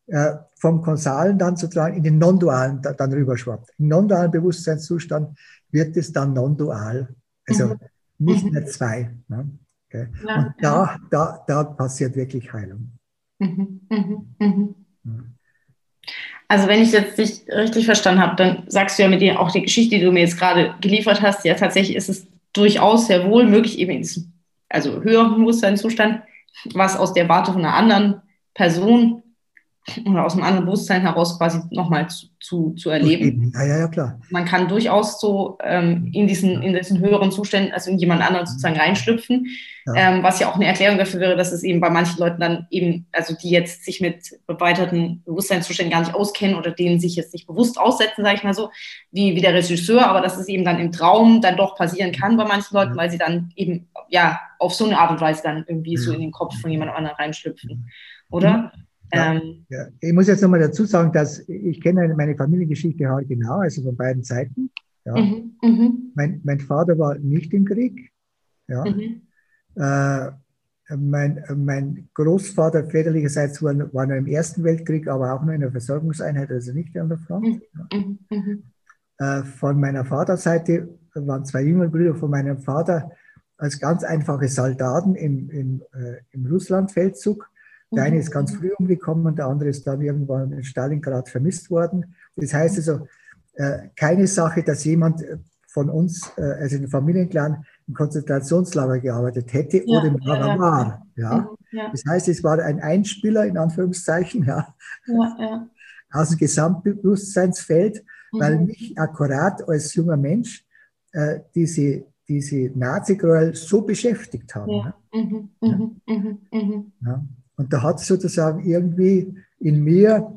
äh, vom Kausalen dann sozusagen in den non-dualen da, dann rüberschwappt. Im non-dualen Bewusstseinszustand wird es dann non-dual, also mhm. nicht mhm. mehr zwei. Ne? Okay. und da, da, da passiert wirklich Heilung. Mhm. Mhm. mhm. Also wenn ich jetzt dich richtig verstanden habe, dann sagst du ja mit dir auch die Geschichte, die du mir jetzt gerade geliefert hast, ja tatsächlich ist es durchaus sehr wohl möglich, eben in diesem also höheren Bewusstseinszustand, was aus der Warte von einer anderen Person oder aus einem anderen Bewusstsein heraus quasi nochmal zu, zu, zu erleben. Ja, ja, ja, klar. Man kann durchaus so ähm, in, diesen, in diesen höheren Zuständen, also in jemand anderen sozusagen reinschlüpfen, ja. ähm, was ja auch eine Erklärung dafür wäre, dass es eben bei manchen Leuten dann eben, also die jetzt sich mit erweiterten Bewusstseinszuständen gar nicht auskennen oder denen sich jetzt nicht bewusst aussetzen, sage ich mal so, wie, wie der Regisseur, aber dass es eben dann im Traum dann doch passieren kann bei manchen Leuten, weil sie dann eben, ja, auf so eine Art und Weise dann irgendwie so in den Kopf von jemand anderem reinschlüpfen, oder? Ja, ähm, ja. Ich muss jetzt nochmal dazu sagen, dass ich kenne meine Familiengeschichte halt genau, also von beiden Seiten. Ja. Mhm, mhm, mein, mein, Vater war nicht im Krieg. Ja. Mhm. Äh, mein, mein, Großvater väterlicherseits war, war noch im Ersten Weltkrieg, aber auch nur in der Versorgungseinheit, also nicht an der Front. Mhm, ja. Mhm, mhm. Äh, von meiner Vaterseite waren zwei jüngere Brüder von meinem Vater als ganz einfache Soldaten im, im, äh, im Russlandfeldzug der eine ist ganz früh umgekommen, der andere ist dann irgendwann in Stalingrad vermisst worden. Das heißt also, äh, keine Sache, dass jemand von uns, äh, also in Familienclan, im Konzentrationslager gearbeitet hätte ja, oder im Lager ja, war. Ja. Mhm, ja. Das heißt, es war ein Einspieler, in Anführungszeichen, ja, aus dem Gesamtbewusstseinsfeld, mhm. weil mich akkurat als junger Mensch äh, diese, diese Nazi-Gräuel so beschäftigt haben. Ja. Mhm, mhm, mhm, mhm. Und da hat sozusagen irgendwie in mir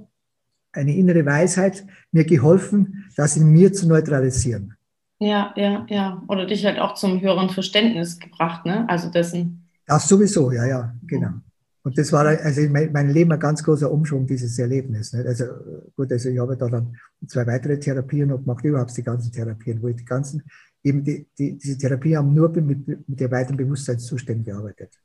eine innere Weisheit mir geholfen, das in mir zu neutralisieren. Ja, ja, ja. Oder dich halt auch zum höheren Verständnis gebracht, ne? Also dessen. Das sowieso, ja, ja, genau. Und das war also in meinem Leben ein ganz großer Umschwung, dieses Erlebnis. Nicht? Also gut, also ich habe da dann zwei weitere Therapien noch gemacht, überhaupt die ganzen Therapien, wo ich die ganzen, eben die, die, diese Therapie haben nur mit, mit der weiteren Bewusstseinszuständen gearbeitet.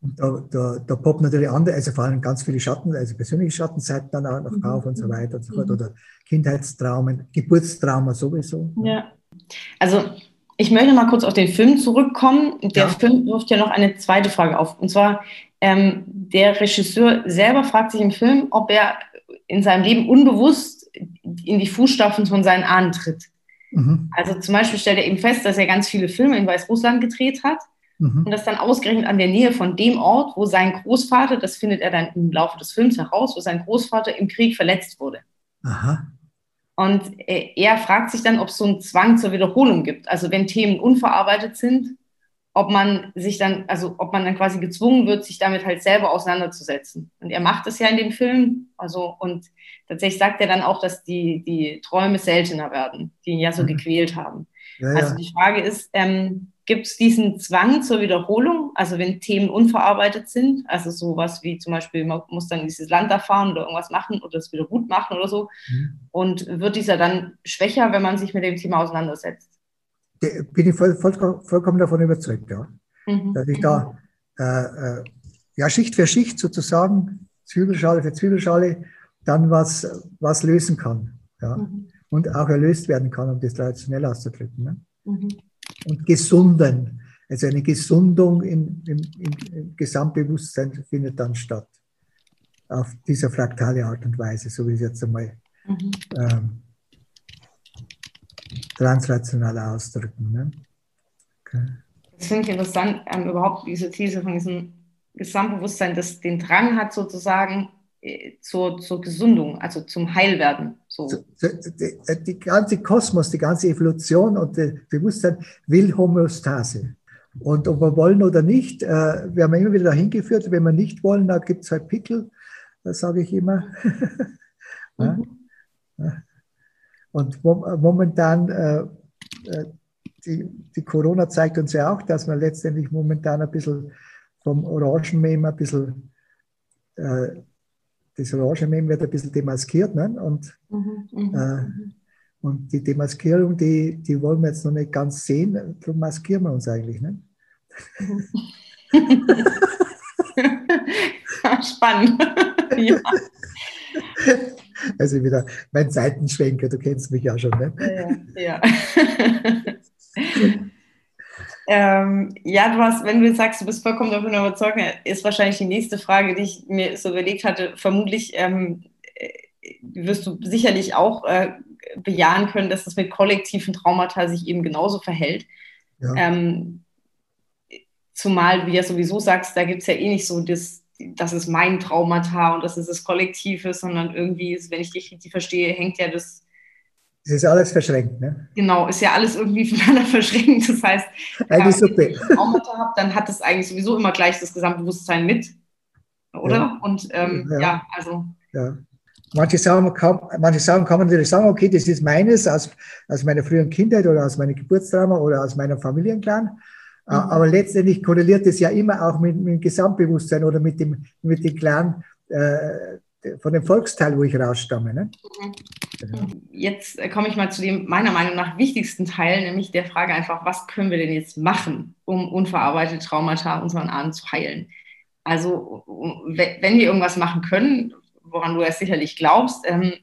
Da, da, da poppt natürlich andere, also vor allem ganz viele Schatten, also persönliche Schattenseiten dann auch noch mhm. auf und so weiter und so fort. Mhm. Oder Kindheitstraumen, Geburtstrauma sowieso. Ja. Also ich möchte mal kurz auf den Film zurückkommen. Der ja. Film wirft ja noch eine zweite Frage auf. Und zwar, ähm, der Regisseur selber fragt sich im Film, ob er in seinem Leben unbewusst in die Fußstapfen von seinen Ahnen tritt. Mhm. Also zum Beispiel stellt er eben fest, dass er ganz viele Filme in Weißrussland gedreht hat mhm. und das dann ausgerechnet an der Nähe von dem Ort, wo sein Großvater, das findet er dann im Laufe des Films heraus, wo sein Großvater im Krieg verletzt wurde. Aha. Und er fragt sich dann, ob es so einen Zwang zur Wiederholung gibt. Also wenn Themen unverarbeitet sind, ob man sich dann, also ob man dann quasi gezwungen wird, sich damit halt selber auseinanderzusetzen. Und er macht es ja in dem Film. Also, und tatsächlich sagt er dann auch, dass die, die Träume seltener werden, die ihn ja so mhm. gequält haben. Ja, ja. Also die Frage ist, ähm, Gibt es diesen Zwang zur Wiederholung? Also wenn Themen unverarbeitet sind, also sowas wie zum Beispiel, man muss dann dieses Land erfahren oder irgendwas machen oder es wieder gut machen oder so. Mhm. Und wird dieser dann schwächer, wenn man sich mit dem Thema auseinandersetzt? Bin ich voll, voll, vollkommen davon überzeugt, ja. Mhm. Dass ich da äh, äh, ja, Schicht für Schicht sozusagen, Zwiebelschale für Zwiebelschale, dann was, was lösen kann. Ja. Mhm. Und auch erlöst werden kann, um das traditionell auszudrücken. Ne? Und gesunden. Also eine Gesundung im, im, im, Gesamtbewusstsein findet dann statt. Auf dieser fraktale Art und Weise, so wie ich es jetzt einmal mhm. ähm, transrational ausdrücken. Ne? Okay. Das finde ich interessant, ähm, überhaupt diese These von diesem Gesamtbewusstsein, das den Drang hat, sozusagen zur, zur Gesundung, also zum Heilwerden. So. Die, die ganze Kosmos, die ganze Evolution und das Bewusstsein will Homöostase. Und ob wir wollen oder nicht, äh, wir haben immer wieder dahin geführt, wenn wir nicht wollen, da gibt es halt Pickel, das sage ich immer. *laughs* mhm. Und momentan, äh, die, die Corona zeigt uns ja auch, dass man letztendlich momentan ein bisschen vom Orangenmehl ein bisschen das Orangemem wird ein bisschen demaskiert. Ne? Und, mhm, mhm, äh, und die Demaskierung, die, die wollen wir jetzt noch nicht ganz sehen, darum maskieren wir uns eigentlich. Ne? Spannend. ja. *laughs* Also wieder mein Seitenschwenker, du kennst mich ja schon. Ne? Ja. ja. *laughs* Ähm, ja, du hast, wenn du jetzt sagst, du bist vollkommen davon überzeugt, ist wahrscheinlich die nächste Frage, die ich mir so überlegt hatte. Vermutlich ähm, äh, wirst du sicherlich auch äh, bejahen können, dass das mit kollektiven Traumata sich eben genauso verhält. Ja. Ähm, zumal du ja sowieso sagst, da gibt es ja eh nicht so das, das ist mein Traumata und das ist das Kollektive, sondern irgendwie, wenn ich dich richtig verstehe, hängt ja das es ist alles verschränkt, ne? Genau, ist ja alles irgendwie *laughs* voneinander verschränkt. Das heißt, *laughs* wenn ich Traumata habe, dann hat es eigentlich sowieso immer gleich das Gesamtbewusstsein mit, oder? Ja. Und ähm, ja. ja. also. Ja. Manche Sachen, kann, manche Sachen kann man natürlich sagen, okay, das ist meines aus, aus meiner frühen Kindheit oder aus meinem Geburtstrauma oder aus meinem Familienclan. Mhm. Aber letztendlich korreliert es ja immer auch mit, mit, dem Gesamtbewusstsein oder mit dem, mit dem Clan äh, von dem Volksteil, wo ich rausstamme. Ne? Mhm. Jetzt äh, komme ich mal zu dem meiner Meinung nach wichtigsten Teil, nämlich der Frage einfach, was können wir denn jetzt machen, um unverarbeitete Traumata unseren Ahnen zu heilen? Also, wenn wir irgendwas machen können, woran du ja sicherlich glaubst, ähm,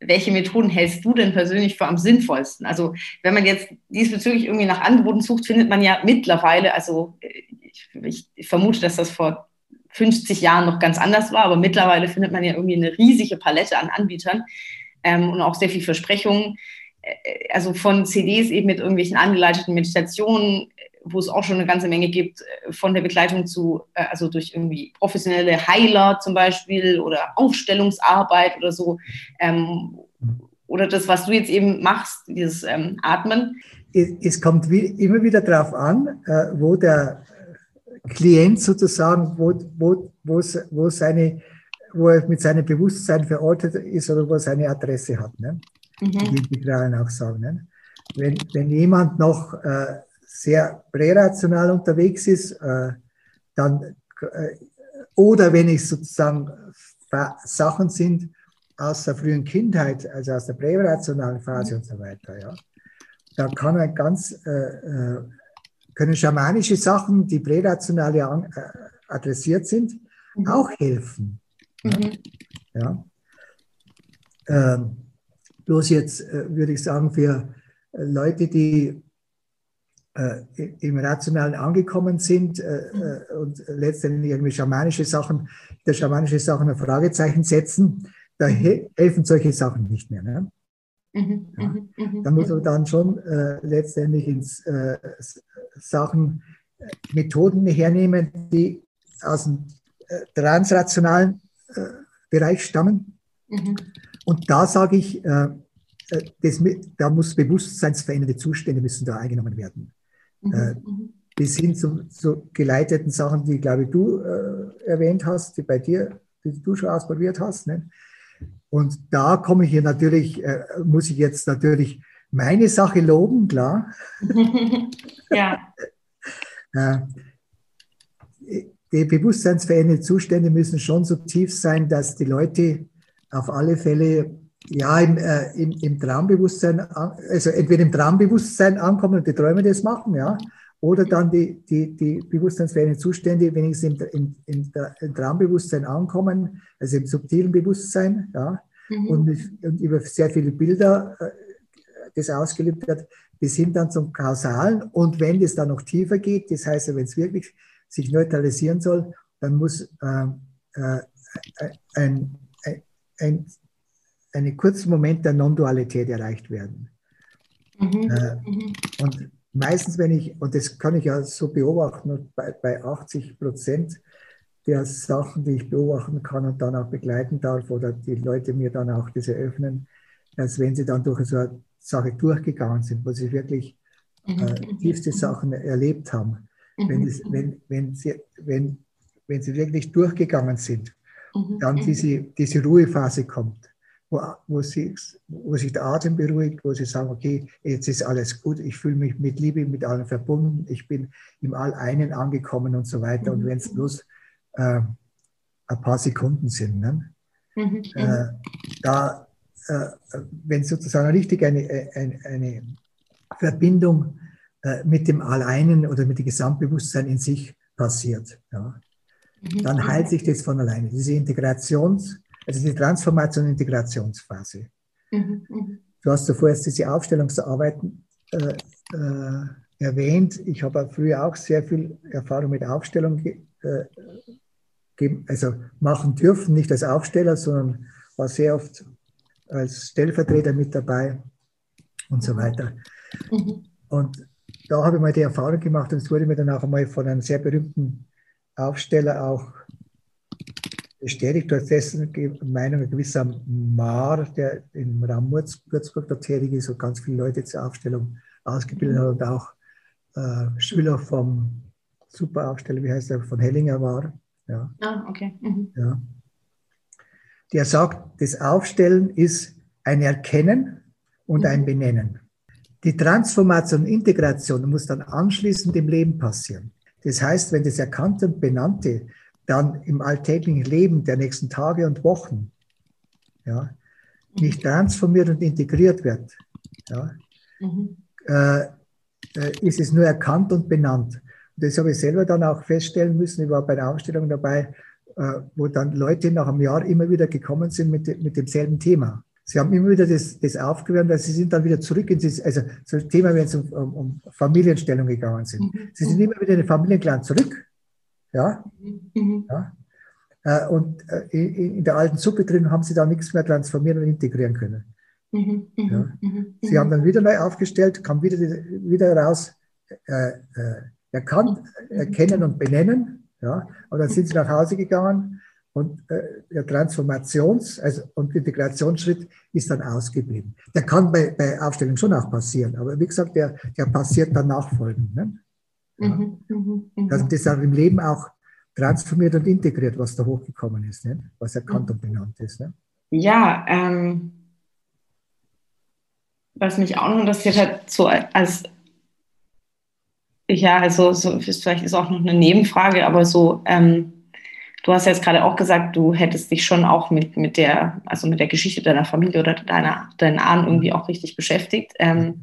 welche Methoden hältst du denn persönlich für am sinnvollsten? Also, wenn man jetzt diesbezüglich irgendwie nach Angeboten sucht, findet man ja mittlerweile, also ich, ich vermute, dass das vor 50 Jahren noch ganz anders war, aber mittlerweile findet man ja irgendwie eine riesige Palette an Anbietern ähm, und auch sehr viel Versprechungen. Äh, also von CDs eben mit irgendwelchen angeleiteten Meditationen, wo es auch schon eine ganze Menge gibt, äh, von der Begleitung zu, äh, also durch irgendwie professionelle Heiler zum Beispiel oder Aufstellungsarbeit oder so. Ähm, oder das, was du jetzt eben machst, dieses ähm, Atmen. Es kommt wie, immer wieder darauf an, äh, wo der Klient sozusagen, wo, wo, wo, wo, seine, wo er mit seinem Bewusstsein verortet ist oder wo er seine Adresse hat. Ne? Mhm. Die Integralen auch sagen. Ne? Wenn, wenn jemand noch äh, sehr prärational unterwegs ist, äh, dann, äh, oder wenn es sozusagen Sachen sind aus der frühen Kindheit, also aus der prärationalen Phase mhm. und so weiter, ja, da kann er ganz äh, äh können schamanische Sachen, die prärationale An äh, adressiert sind, mhm. auch helfen. Mhm. Ja. Ähm, bloß jetzt äh, würde ich sagen, für äh, Leute, die äh, im Rationalen angekommen sind äh, äh, und letztendlich irgendwie schamanische Sachen, der schamanische Sachen ein Fragezeichen setzen, da he helfen solche Sachen nicht mehr. Ne? Mhm, ja. Mhm, mhm, da muss man dann schon äh, letztendlich ins äh, Sachen, Methoden hernehmen, die aus dem äh, transrationalen Bereich stammen. Mhm. Und da sage ich, das, da muss bewusstseinsverändernde Zustände müssen da eingenommen werden. Mhm. Äh, mhm. bis hin zu, zu, geleiteten Sachen, die, glaube ich, du äh, erwähnt hast, die bei dir, die du schon ausprobiert hast. Ne? Und da komme ich hier natürlich, äh, muss ich jetzt natürlich meine Sache loben, klar. *laughs* ja. äh, die bewusstseinsverändernden Zustände müssen schon so tief sein, dass die Leute auf alle Fälle ja, im, äh, im, im Traumbewusstsein, also entweder im Traumbewusstsein ankommen und die Träume das machen, ja, oder dann die, die, die bewusstseinsfähigen Zustände wenigstens im, im, im, Traumbewusstsein ankommen, also im subtilen Bewusstsein, ja, mhm. und, und, über sehr viele Bilder äh, das ausgelebt wird, bis hin dann zum Kausalen. Und wenn das dann noch tiefer geht, das heißt, wenn es wirklich sich neutralisieren soll, dann muss äh, äh, ein, ein, ein einen kurzen Moment der Non-Dualität erreicht werden. Mhm. Äh, mhm. Und meistens, wenn ich, und das kann ich ja so beobachten, bei, bei 80 Prozent der Sachen, die ich beobachten kann und dann auch begleiten darf, oder die Leute mir dann auch das eröffnen, dass wenn sie dann durch so eine Sache durchgegangen sind, wo sie wirklich mhm. äh, tiefste Sachen erlebt haben, mhm. Wenn, es, wenn, wenn, sie, wenn, wenn sie wirklich durchgegangen sind, mhm. dann diese, diese Ruhephase kommt wo, wo, sie, wo sich der Atem beruhigt, wo sie sagen, okay, jetzt ist alles gut, ich fühle mich mit Liebe mit allen verbunden, ich bin im All-Einen angekommen und so weiter. Und wenn es bloß äh, ein paar Sekunden sind, ne? Mhm. Äh, da, äh, wenn sozusagen richtig eine, eine, eine Verbindung äh, mit dem All-Einen oder mit dem Gesamtbewusstsein in sich passiert, ja, mhm. dann heilt sich das von alleine. Diese Integrations- also die Transformation- und Integrationsphase. Mhm, mhm. Du hast zuvor jetzt diese Aufstellungsarbeiten äh, äh, erwähnt. Ich habe früher auch sehr viel Erfahrung mit Aufstellung äh, also machen dürfen, nicht als Aufsteller, sondern war sehr oft als Stellvertreter mit dabei und so weiter. Mhm. Und da habe ich mal die Erfahrung gemacht und es wurde mir dann auch einmal von einem sehr berühmten Aufsteller auch bestätigt durch dessen Meinung ein gewisser Mar, der im Raum Würzburg da tätig ist und ganz viele Leute zur Aufstellung ausgebildet hat und auch äh, Schüler vom Superaufsteller, wie heißt er, von Hellinger war. Ja. Ah, okay. Mhm. Ja. Der sagt, das Aufstellen ist ein Erkennen und ein mhm. Benennen. Die Transformation und Integration muss dann anschließend im Leben passieren. Das heißt, wenn das Erkannte und Benannte dann im alltäglichen Leben der nächsten Tage und Wochen ja, nicht transformiert und integriert wird, ja, mhm. äh, äh, ist es nur erkannt und benannt. Und das habe ich selber dann auch feststellen müssen. Ich war bei der Ausstellung dabei, äh, wo dann Leute nach einem Jahr immer wieder gekommen sind mit, mit demselben Thema. Sie haben immer wieder das, das aufgewärmt, weil sie sind dann wieder zurück in das, also so ein Thema, wenn es um, um, um Familienstellung gegangen sind. Mhm. Sie sind immer wieder in den Familienclan zurück ja? Mhm. ja? Äh, und äh, in der alten Suppe drin haben sie da nichts mehr transformieren und integrieren können. Mhm. mhm ja? Mhm. Sie haben dann wieder neu aufgestellt, kam wieder, wieder raus, äh, äh, erkannt, erkennen und benennen. Ja? Und dann sind sie nach Hause gegangen und äh, der Transformations- also, und Integrationsschritt ist dann ausgeblieben. Der kann bei, bei Aufstellung schon auch passieren, aber wie gesagt, der, der passiert dann nachfolgend. Ne? Ja. Mhm, mhm, mhm, Dass das auch im Leben auch transformiert und integriert, was da hochgekommen ist, ne? was erkannt und benannt ist. Ne? Ja, ähm, was mich auch noch interessiert hat, so als ja, also so, vielleicht ist auch noch eine Nebenfrage, aber so, ähm, du hast jetzt gerade auch gesagt, du hättest dich schon auch mit, mit der, also mit der Geschichte deiner Familie oder deiner, deinen Ahnen irgendwie auch richtig beschäftigt. Ähm,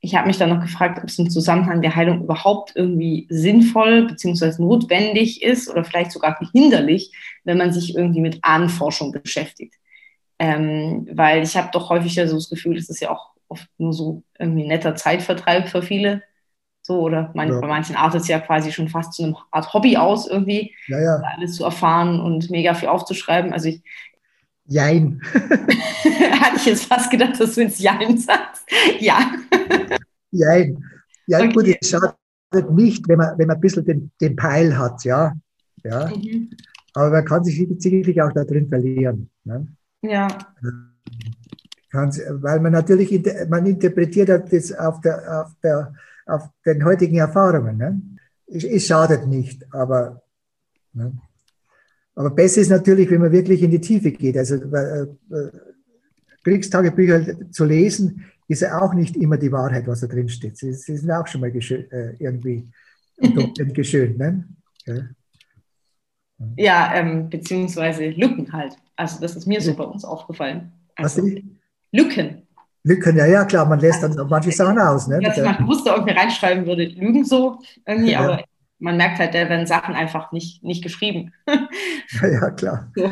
ich habe mich dann noch gefragt, ob es im Zusammenhang der Heilung überhaupt irgendwie sinnvoll bzw. notwendig ist oder vielleicht sogar hinderlich, wenn man sich irgendwie mit Ahnenforschung beschäftigt. Ähm, weil ich habe doch häufig ja so das Gefühl, es ist ja auch oft nur so irgendwie ein netter Zeitvertreib für viele. So, oder mein, ja. bei manchen artet es ja quasi schon fast zu einer Art Hobby aus, irgendwie ja, ja. alles zu erfahren und mega viel aufzuschreiben. Also ich, Jein. *laughs* Hatte ich jetzt fast gedacht, dass du jetzt Jein sagst. Ja. Jein. Ja, okay. gut, es schadet nicht, wenn man, wenn man ein bisschen den, den Peil hat, ja. ja. Mhm. Aber man kann sich sicherlich auch da drin verlieren. Ne? Ja. weil man natürlich, man interpretiert das auf, der, auf, der, auf den heutigen Erfahrungen. Ne? Es, schadet nicht, aber ne? Aber besser ist natürlich, wenn man wirklich in die Tiefe geht. Also äh, äh, Kriegstagebücher zu lesen, ist ja auch nicht immer die Wahrheit, was da drin steht. Sie, sie sind auch schon mal äh, irgendwie *laughs* geschönt. Ne? Ja, ja ähm, beziehungsweise Lücken halt. Also das ist mir so bei uns aufgefallen. Also, was Lücken. Lücken, ja, ja, klar, man lässt dann manche Sachen aus. Ne? Dass man bewusst irgendwie reinschreiben würde, Lügen so, irgendwie, ja. aber man merkt halt, da werden Sachen einfach nicht, nicht geschrieben. ja, klar. So,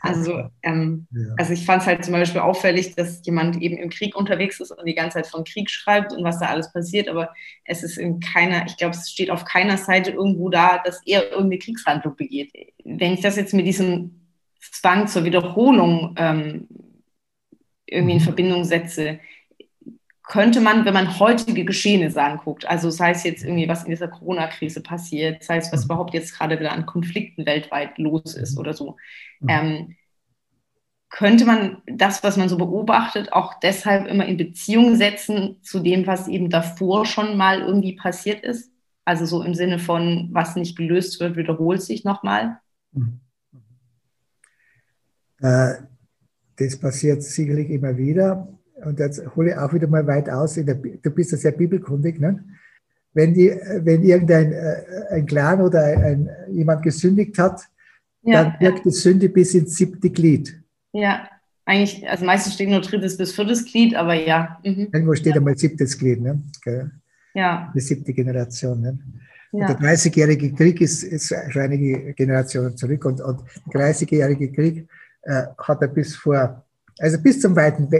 also, ähm, ja. also ich fand es halt zum Beispiel auffällig, dass jemand eben im Krieg unterwegs ist und die ganze Zeit von Krieg schreibt und was da alles passiert, aber es ist in keiner, ich glaube, es steht auf keiner Seite irgendwo da, dass er irgendeine Kriegshandlung begeht. Wenn ich das jetzt mit diesem Zwang zur Wiederholung ähm, irgendwie in mhm. Verbindung setze, könnte man, wenn man heutige Geschehnisse anguckt, also sei es jetzt irgendwie, was in dieser Corona-Krise passiert, sei es, was mhm. überhaupt jetzt gerade wieder an Konflikten weltweit los ist oder so, mhm. ähm, könnte man das, was man so beobachtet, auch deshalb immer in Beziehung setzen zu dem, was eben davor schon mal irgendwie passiert ist? Also so im Sinne von, was nicht gelöst wird, wiederholt sich nochmal? Mhm. Äh, das passiert sicherlich immer wieder und jetzt hole ich auch wieder mal weit aus, der, du bist ja sehr bibelkundig, ne? wenn, die, wenn irgendein äh, ein Clan oder ein, jemand gesündigt hat, ja, dann wirkt ja. die Sünde bis ins siebte Glied. Ja, eigentlich, also meistens steht nur drittes bis viertes Glied, aber ja. Mhm. Irgendwo steht ja. einmal siebtes Glied, ne? Ja. Die siebte Generation. Ne? Ja. Der 30-jährige Krieg ist, ist schon einige Generationen zurück und, und der 30-jährige Krieg äh, hat er bis vor also bis zum Zweiten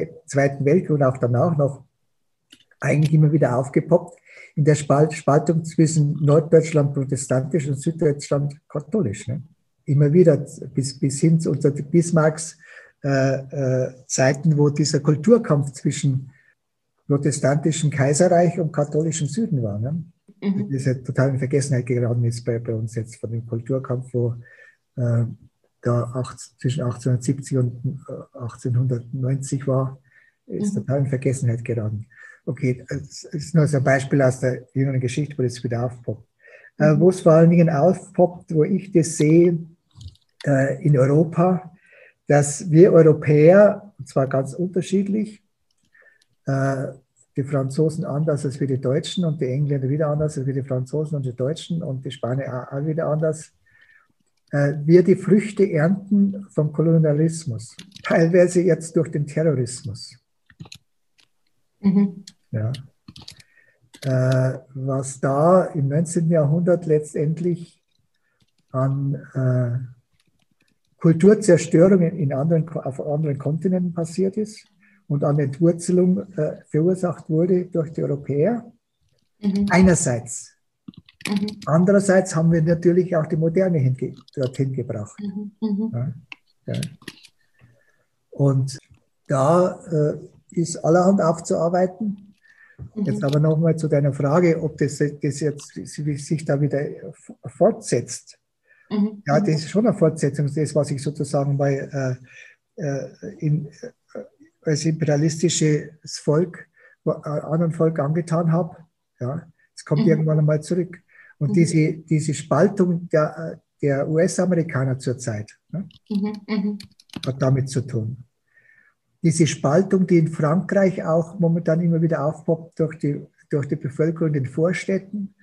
Weltkrieg und auch danach noch eigentlich immer wieder aufgepoppt in der Spaltung zwischen Norddeutschland protestantisch und Süddeutschland katholisch. Ne? Immer wieder bis, bis hin zu unter Bismarcks äh, äh, Zeiten, wo dieser Kulturkampf zwischen protestantischem Kaiserreich und katholischem Süden war. Ne? Mhm. Das ist ja total in Vergessenheit geraten ist bei, bei uns jetzt von dem Kulturkampf, wo äh, da acht, zwischen 1870 und 1890 äh, war, ist mhm. total in Vergessenheit geraten. Okay, das ist nur so ein Beispiel aus der jüngeren Geschichte, wo das wieder aufpoppt. Äh, mhm. Wo es vor allen Dingen aufpoppt, wo ich das sehe äh, in Europa, dass wir Europäer, und zwar ganz unterschiedlich, äh, die Franzosen anders als wir die Deutschen und die Engländer wieder anders als wir die Franzosen und die Deutschen und die Spanier auch wieder anders, wir die Früchte ernten vom Kolonialismus, teilweise jetzt durch den Terrorismus. Mhm. Ja. Äh, was da im 19. Jahrhundert letztendlich an äh, Kulturzerstörung in anderen, auf anderen Kontinenten passiert ist und an Entwurzelung äh, verursacht wurde durch die Europäer. Mhm. Einerseits Mhm. Andererseits haben wir natürlich auch die Moderne hinge dorthin gebracht. Mhm. mhm. Ja, ja. Und da äh, ist allerhand aufzuarbeiten. Mhm. Jetzt aber nochmal zu deiner Frage, ob das, das jetzt sich da wieder fortsetzt. Mhm. Ja, das ist schon eine Fortsetzung, das, was ich sozusagen bei äh, äh in, äh, als imperialistisches Volk, äh, anderen Volk angetan habe. Ja, es kommt mhm. irgendwann einmal zurück. Und mhm. diese, diese Spaltung der, der US-Amerikaner zurzeit ne, mhm. Mhm. hat damit zu tun. Diese Spaltung, die in Frankreich auch momentan immer wieder aufpoppt durch die, durch die Bevölkerung in den Vorstädten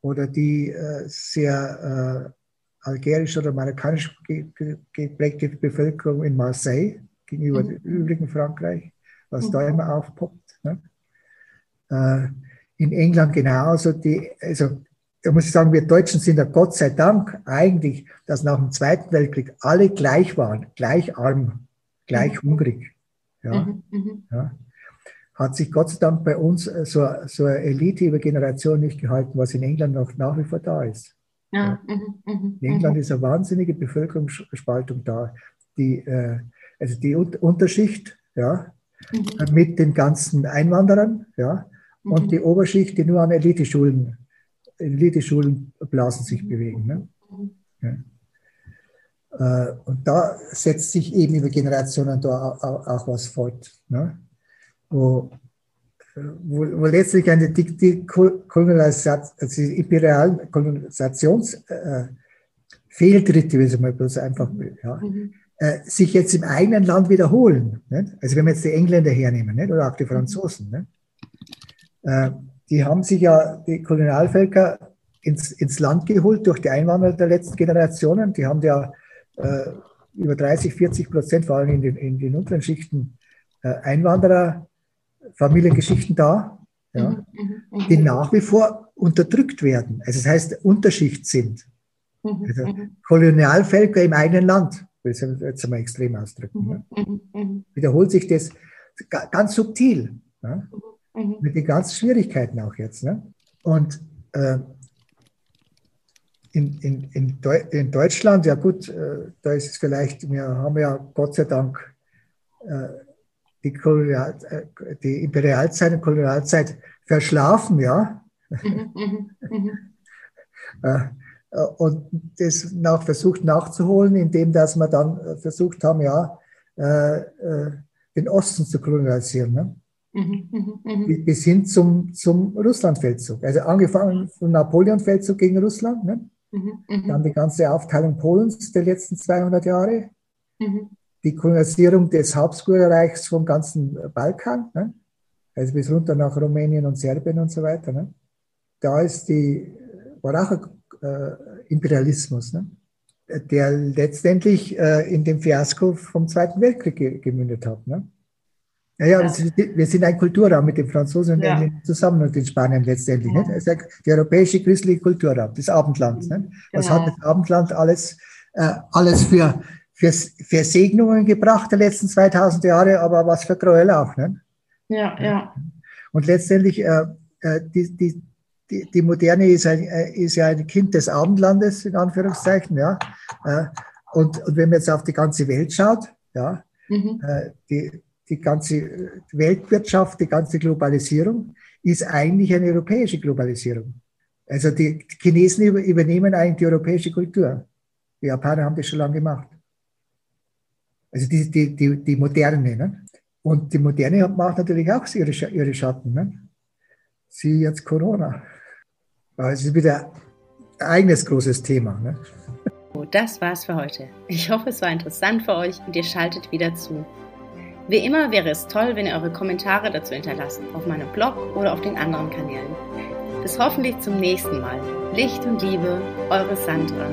oder die äh, sehr äh, algerisch oder marokkanisch geprägte Bevölkerung in Marseille gegenüber mhm. dem übrigen Frankreich, was mhm. da immer aufpoppt. Ne? Äh, in England genauso. Die, also da muss ich sagen, wir Deutschen sind ja Gott sei Dank eigentlich, dass nach dem Zweiten Weltkrieg alle gleich waren, gleich arm, gleich mhm. hungrig. Ja, mhm. mhm. ja. Hat sich Gott sei Dank bei uns so, so eine Elite über Generationen nicht gehalten, was in England noch nach wie vor da ist. Ja. Mhm. in England ist eine wahnsinnige Bevölkerungsspaltung da. Die, äh, also die Unterschicht, ja, mit den ganzen Einwanderern, ja, und die Oberschicht, die nur an Eliteschulen, Eliteschulen Blasen sich mhm. bewegen. Ne? Mhm. Ja. Äh, und da setzt sich eben über Generationen da auch, was fort. Ne? Wo, wo, wo letztlich eine die, die Kolonisation, also imperialen Kolonisationsfehltritte, äh, wie man bloß einfach ja, mhm äh, sich jetzt im eigenen Land wiederholen. Nicht? Also wenn wir jetzt die Engländer hernehmen nicht? oder auch die Franzosen, nicht? Äh, die haben sich ja, die Kolonialvölker, ins, ins Land geholt durch die Einwanderer der letzten Generationen. Die haben ja äh, über 30, 40 Prozent, vor allem in den, in den unteren Schichten, äh, Einwanderer, Familiengeschichten da, ja, mhm, mhm, mhm. die nach wie vor unterdrückt werden. Also das heißt, Unterschicht sind. Also Kolonialvölker im eigenen Land will jetzt einmal extrem ausdrücken. Ne? Wiederholt sich das ganz subtil. Ne? Mhm. Mit den ganzen Schwierigkeiten auch jetzt. Ne? Und äh, in, in, in, Deu in, Deutschland, ja gut, äh, da ist es vielleicht, wir haben ja Gott sei Dank äh, die, Kolonial, äh, die Imperialzeit und Kolonialzeit verschlafen, ja. Mhm, mhm, *laughs* äh, äh, und das nach, versucht nachzuholen, indem dass wir dann versucht haben, ja, den Osten zu kolonialisieren. Ne? Mhm, mh, mh. Bis hin zum, zum Russlandfeldzug. Also angefangen vom Napoleonfeldzug gegen Russland, ne? mhm, mh. dann die ganze Aufteilung Polens der letzten 200 Jahre, mhm. die Kolonialisierung des Habsburgerreichs vom ganzen Balkan, ne? also bis runter nach Rumänien und Serbien und so weiter. Ne? Da ist die, war auch äh, Imperialismus, ne? der letztendlich äh, in dem Fiasko vom Zweiten Weltkrieg gemündet hat. Ne? Naja, ja. wir sind ein Kulturraum mit den Franzosen und ja. zusammen und den Spaniern letztendlich. Ja. Nicht? Also der europäische christliche Kulturraum, das Abendland. Nicht? Was genau. hat das Abendland alles, äh, alles für, für, für Segnungen gebracht der letzten 2000 Jahre, aber was für Gräuel auch. Nicht? Ja, ja. Und letztendlich, äh, äh die, die, die, die Moderne ist, ein, äh, ist ja ein Kind des Abendlandes, in Anführungszeichen, ja. Äh, und, und wenn man jetzt auf die ganze Welt schaut, ja, mhm. Die, die ganze Weltwirtschaft, die ganze Globalisierung ist eigentlich eine europäische Globalisierung. Also die Chinesen übernehmen eigentlich die europäische Kultur. Die Japaner haben das schon lange gemacht. Also die, die, die, die Moderne. Ne? Und die Moderne macht natürlich auch ihre, ihre Schatten. Ne? Sie jetzt Corona. Aber es ist wieder ein eigenes großes Thema. Ne? Das war's für heute. Ich hoffe, es war interessant für euch und ihr schaltet wieder zu. Wie immer wäre es toll, wenn ihr eure Kommentare dazu hinterlasst, auf meinem Blog oder auf den anderen Kanälen. Bis hoffentlich zum nächsten Mal. Licht und Liebe, eure Sandra.